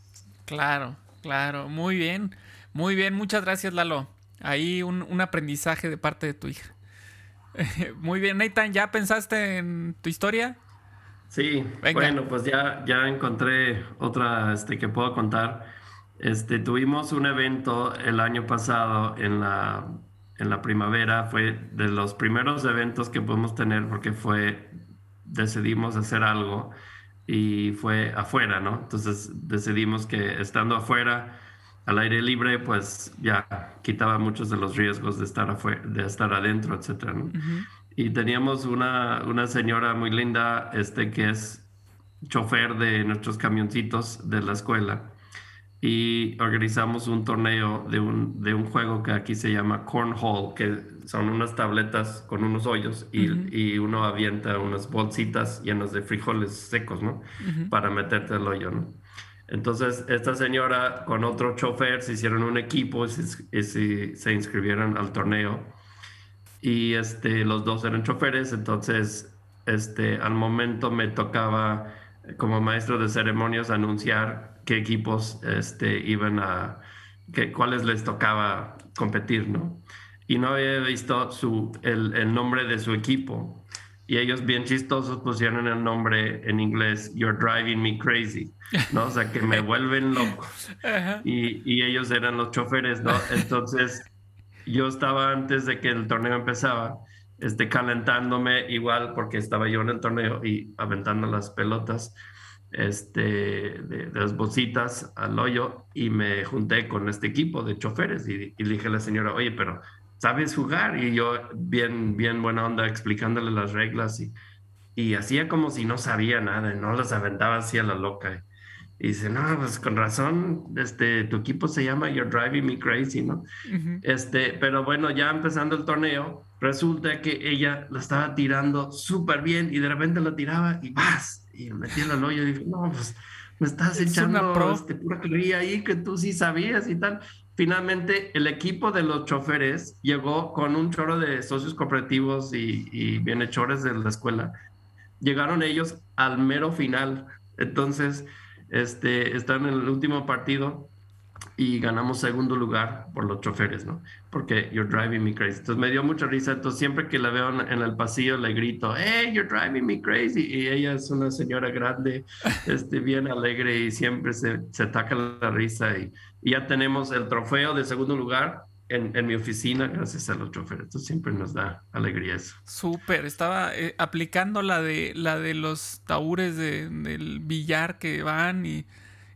Claro, claro, muy bien, muy bien, muchas gracias Lalo. Ahí un, un aprendizaje de parte de tu hija. Muy bien, Nathan, ¿ya pensaste en tu historia? Sí, Venga. bueno, pues ya, ya encontré otra este, que puedo contar. Este, tuvimos un evento el año pasado en la, en la primavera, fue de los primeros eventos que pudimos tener porque fue, decidimos hacer algo y fue afuera, ¿no? Entonces decidimos que estando afuera al aire libre, pues ya quitaba muchos de los riesgos de estar, afuera, de estar adentro, etc. ¿no? Uh -huh. Y teníamos una, una señora muy linda este, que es chofer de nuestros camioncitos de la escuela y organizamos un torneo de un, de un juego que aquí se llama cornhole, que son unas tabletas con unos hoyos y, uh -huh. y uno avienta unas bolsitas llenas de frijoles secos, ¿no? Uh -huh. Para meterte al hoyo, ¿no? Entonces, esta señora con otro chofer se hicieron un equipo y se, y se, se inscribieron al torneo. Y este, los dos eran choferes, entonces este, al momento me tocaba como maestro de ceremonias anunciar qué equipos este, iban a, que, cuáles les tocaba competir, ¿no? Y no había visto su, el, el nombre de su equipo y ellos bien chistosos pusieron el nombre en inglés You're Driving Me Crazy, ¿no? O sea, que me vuelven loco. Y, y, ellos eran los choferes, ¿no? Entonces, yo estaba antes de que el torneo empezaba, este, calentándome igual porque estaba yo en el torneo y aventando las pelotas este, de, de las bolsitas al hoyo y me junté con este equipo de choferes y, y le dije a la señora, oye, pero sabes jugar y yo bien, bien buena onda explicándole las reglas y, y hacía como si no sabía nada, no las aventaba así a la loca. Y dice, no, pues con razón, este, tu equipo se llama You're Driving Me Crazy, ¿no? Uh -huh. Este, pero bueno, ya empezando el torneo, resulta que ella la estaba tirando súper bien y de repente la tiraba y ¡vas! Y me metí en el hoyo y dije, no, pues me estás es echando este, pura ahí que tú sí sabías y tal finalmente el equipo de los choferes llegó con un chorro de socios cooperativos y, y bienhechores de la escuela. Llegaron ellos al mero final. Entonces, este, están en el último partido y ganamos segundo lugar por los choferes, ¿no? Porque you're driving me crazy. Entonces me dio mucha risa. Entonces siempre que la veo en, el pasillo le grito, hey, you're driving me crazy. Y ella es una señora grande, este, bien alegre y siempre se, se ataca la risa. Y, ya tenemos el trofeo de segundo lugar en, en, mi oficina gracias a los choferes. Esto siempre nos da alegría eso. Súper, estaba eh, aplicando la de, la de los taúres de, del billar que van y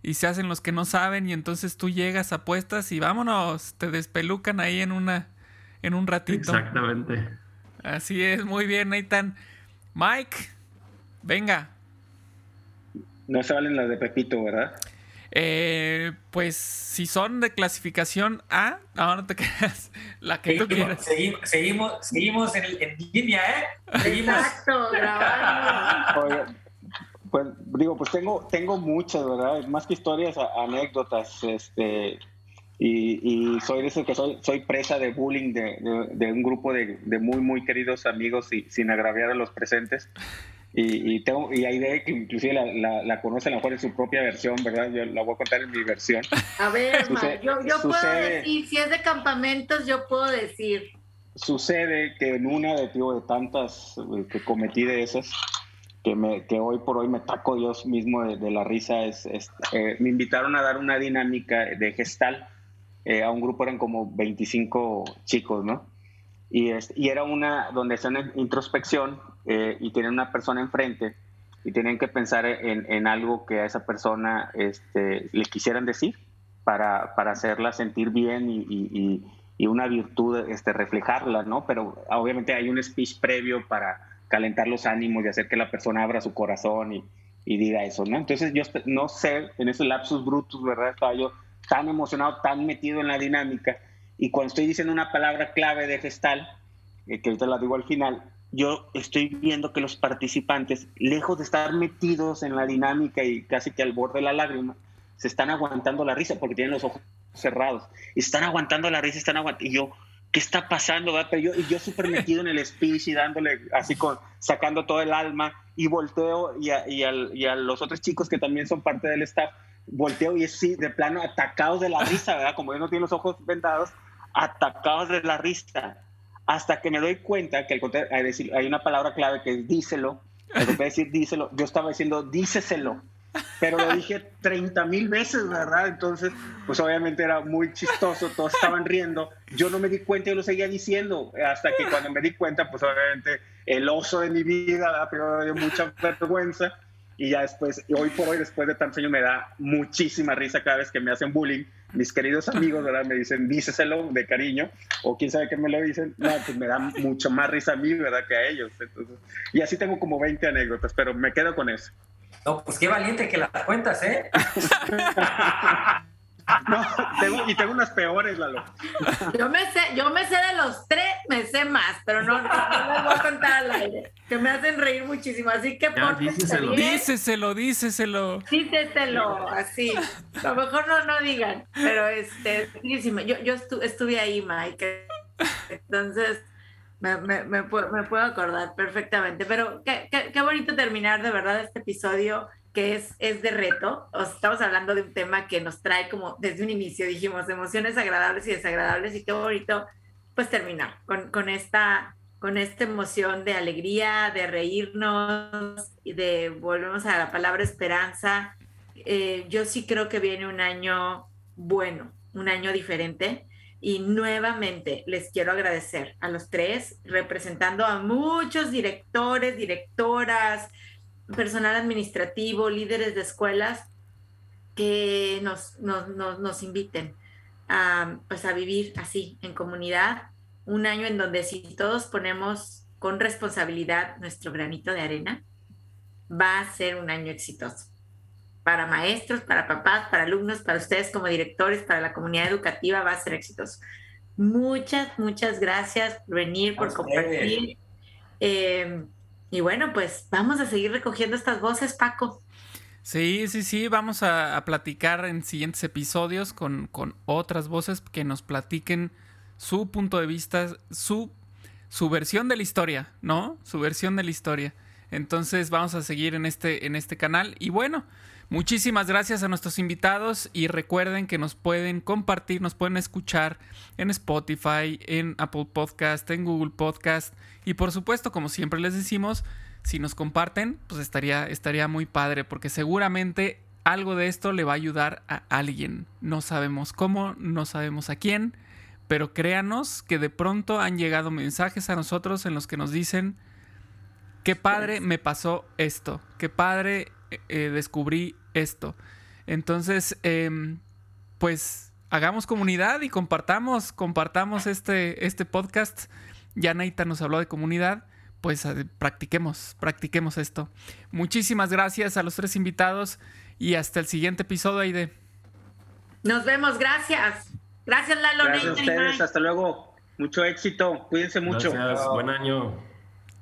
y se hacen los que no saben y entonces tú llegas, apuestas y vámonos, te despelucan ahí en una en un ratito. Exactamente. Así es, muy bien, Nathan. Mike, venga. No se valen las de Pepito, ¿verdad? Eh, pues si son de clasificación A, ahora no te quedas la que tú quieras. Seguimos, seguimos, seguimos en, línea, ¿eh? Seguimos. Exacto, grabando. Pues digo, pues tengo, tengo muchas, ¿verdad? Más que historias, anécdotas, este, y, soy de eso que soy, soy presa de bullying de, de, un grupo de, de, muy, muy queridos amigos y sin agraviar a los presentes. Y, y, tengo, y hay de que inclusive la, la, la, conoce a lo mejor en su propia versión, ¿verdad? Yo la voy a contar en mi versión. A ver, yo, yo puedo decir, si es de campamentos, yo puedo decir. Sucede que en una de, de tantas eh, que cometí de esas, que, me, que hoy por hoy me taco yo mismo de, la risa es, eh, me invitaron a dar una dinámica de gestal eh, a un grupo eran como 25 chicos no y, y era una donde hacían introspección eh, y tienen una persona enfrente y tienen que pensar en, en algo que a esa persona este, le quisieran decir para, para hacerla sentir bien y, y, y una virtud este, reflejarla no pero obviamente hay un speech previo para calentar los ánimos y hacer que la persona abra su corazón y, diga eso, ¿no? Entonces yo no sé, en ese lapsus brutus, ¿verdad? Estaba yo tan emocionado, tan metido en la dinámica y cuando estoy diciendo una palabra clave de gestal, eh, que ahorita la digo al final, yo estoy viendo que los participantes, lejos de estar metidos en la dinámica y casi que al borde de la lágrima, se están aguantando la risa porque tienen los ojos cerrados. Están aguantando la risa, están aguantando. Y yo, ¿qué está pasando? Pero yo, y yo súper metido en el speech y dándole así con, sacando todo el alma y volteo y a, y, y a, los otros chicos que también son parte del staff, volteo y es sí, de plano atacados de la risa, ¿verdad? Como yo no tiene los ojos vendados, atacados de la risa. Hasta que me doy cuenta que hay, decir, hay una palabra clave que es díselo. En decir díselo, yo estaba diciendo díceselo pero lo dije 30 mil veces, ¿verdad? Entonces, pues obviamente era muy chistoso, todos estaban riendo, yo no me di cuenta y lo seguía diciendo, hasta que cuando me di cuenta, pues obviamente el oso de mi vida, ¿verdad? pero me dio mucha vergüenza, y ya después, hoy por hoy, después de tantos años, me da muchísima risa cada vez que me hacen bullying. Mis queridos amigos, ¿verdad? Me dicen, díceselo de cariño, o quién sabe qué me lo dicen. No, pues me da mucho más risa a mí, ¿verdad? Que a ellos. Entonces, y así tengo como 20 anécdotas, pero me quedo con eso. No, pues qué valiente que las cuentas, ¿eh? No, y tengo unas peores, Lalo. Yo me sé, yo me sé de los tres, me sé más, pero no, no, les voy a contar al aire, que me hacen reír muchísimo, así que por díceselo. díceselo, díceselo. Díceselo, así. A lo mejor no, no digan, pero este, yo, yo estuve ahí, Mike, entonces me, me, me, puedo, acordar perfectamente, pero qué, qué, bonito terminar de verdad este episodio que es, es de reto. estamos hablando de un tema que nos trae como desde un inicio, dijimos, emociones agradables y desagradables y qué bonito pues terminar con, con esta con esta emoción de alegría, de reírnos y de, volvemos a la palabra esperanza. Eh, yo sí creo que viene un año bueno, un año diferente y nuevamente les quiero agradecer a los tres, representando a muchos directores, directoras, personal administrativo, líderes de escuelas, que nos, nos, inviten a, pues a vivir así, en comunidad, un año en donde si todos ponemos con responsabilidad nuestro granito de arena, va a ser un año exitoso para maestros, para papás, para alumnos, para ustedes como directores, para la comunidad educativa, va a ser exitoso. Muchas, muchas gracias por venir, por compartir. Eh, y bueno, pues vamos a seguir recogiendo estas voces, Paco. Sí, sí, sí, vamos a, platicar en siguientes episodios con, con, otras voces que nos platiquen su punto de vista, su, su versión de la historia, ¿no? Su versión de la historia. Entonces vamos a seguir en este, en este canal. Y bueno, muchísimas gracias a nuestros invitados y recuerden que nos pueden compartir, nos pueden escuchar en Spotify, en Apple Podcast, en Google Podcast y por supuesto, como siempre les decimos, si nos comparten, pues estaría, estaría muy padre, porque seguramente algo de esto le va a ayudar a alguien. No sabemos cómo, no sabemos a quién, pero créanos que de pronto han llegado mensajes a nosotros en los que nos dicen, qué padre me pasó esto, qué padre eh, descubrí esto. Entonces, em, pues hagamos comunidad y compartamos, compartamos este, este podcast. Ya Naita nos habló de comunidad pues eh, practiquemos, practiquemos esto. Muchísimas gracias a los tres invitados y hasta el siguiente episodio, Aide. Nos vemos, gracias. Gracias, Lalo. Gracias a ustedes, hasta luego. Mucho éxito, cuídense mucho. Gracias, buen año.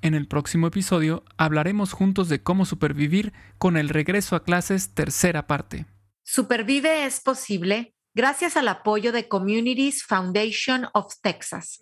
En el próximo episodio hablaremos juntos de cómo supervivir con el regreso a clases tercera parte. Supervive es posible gracias al apoyo de Communities Foundation of Texas.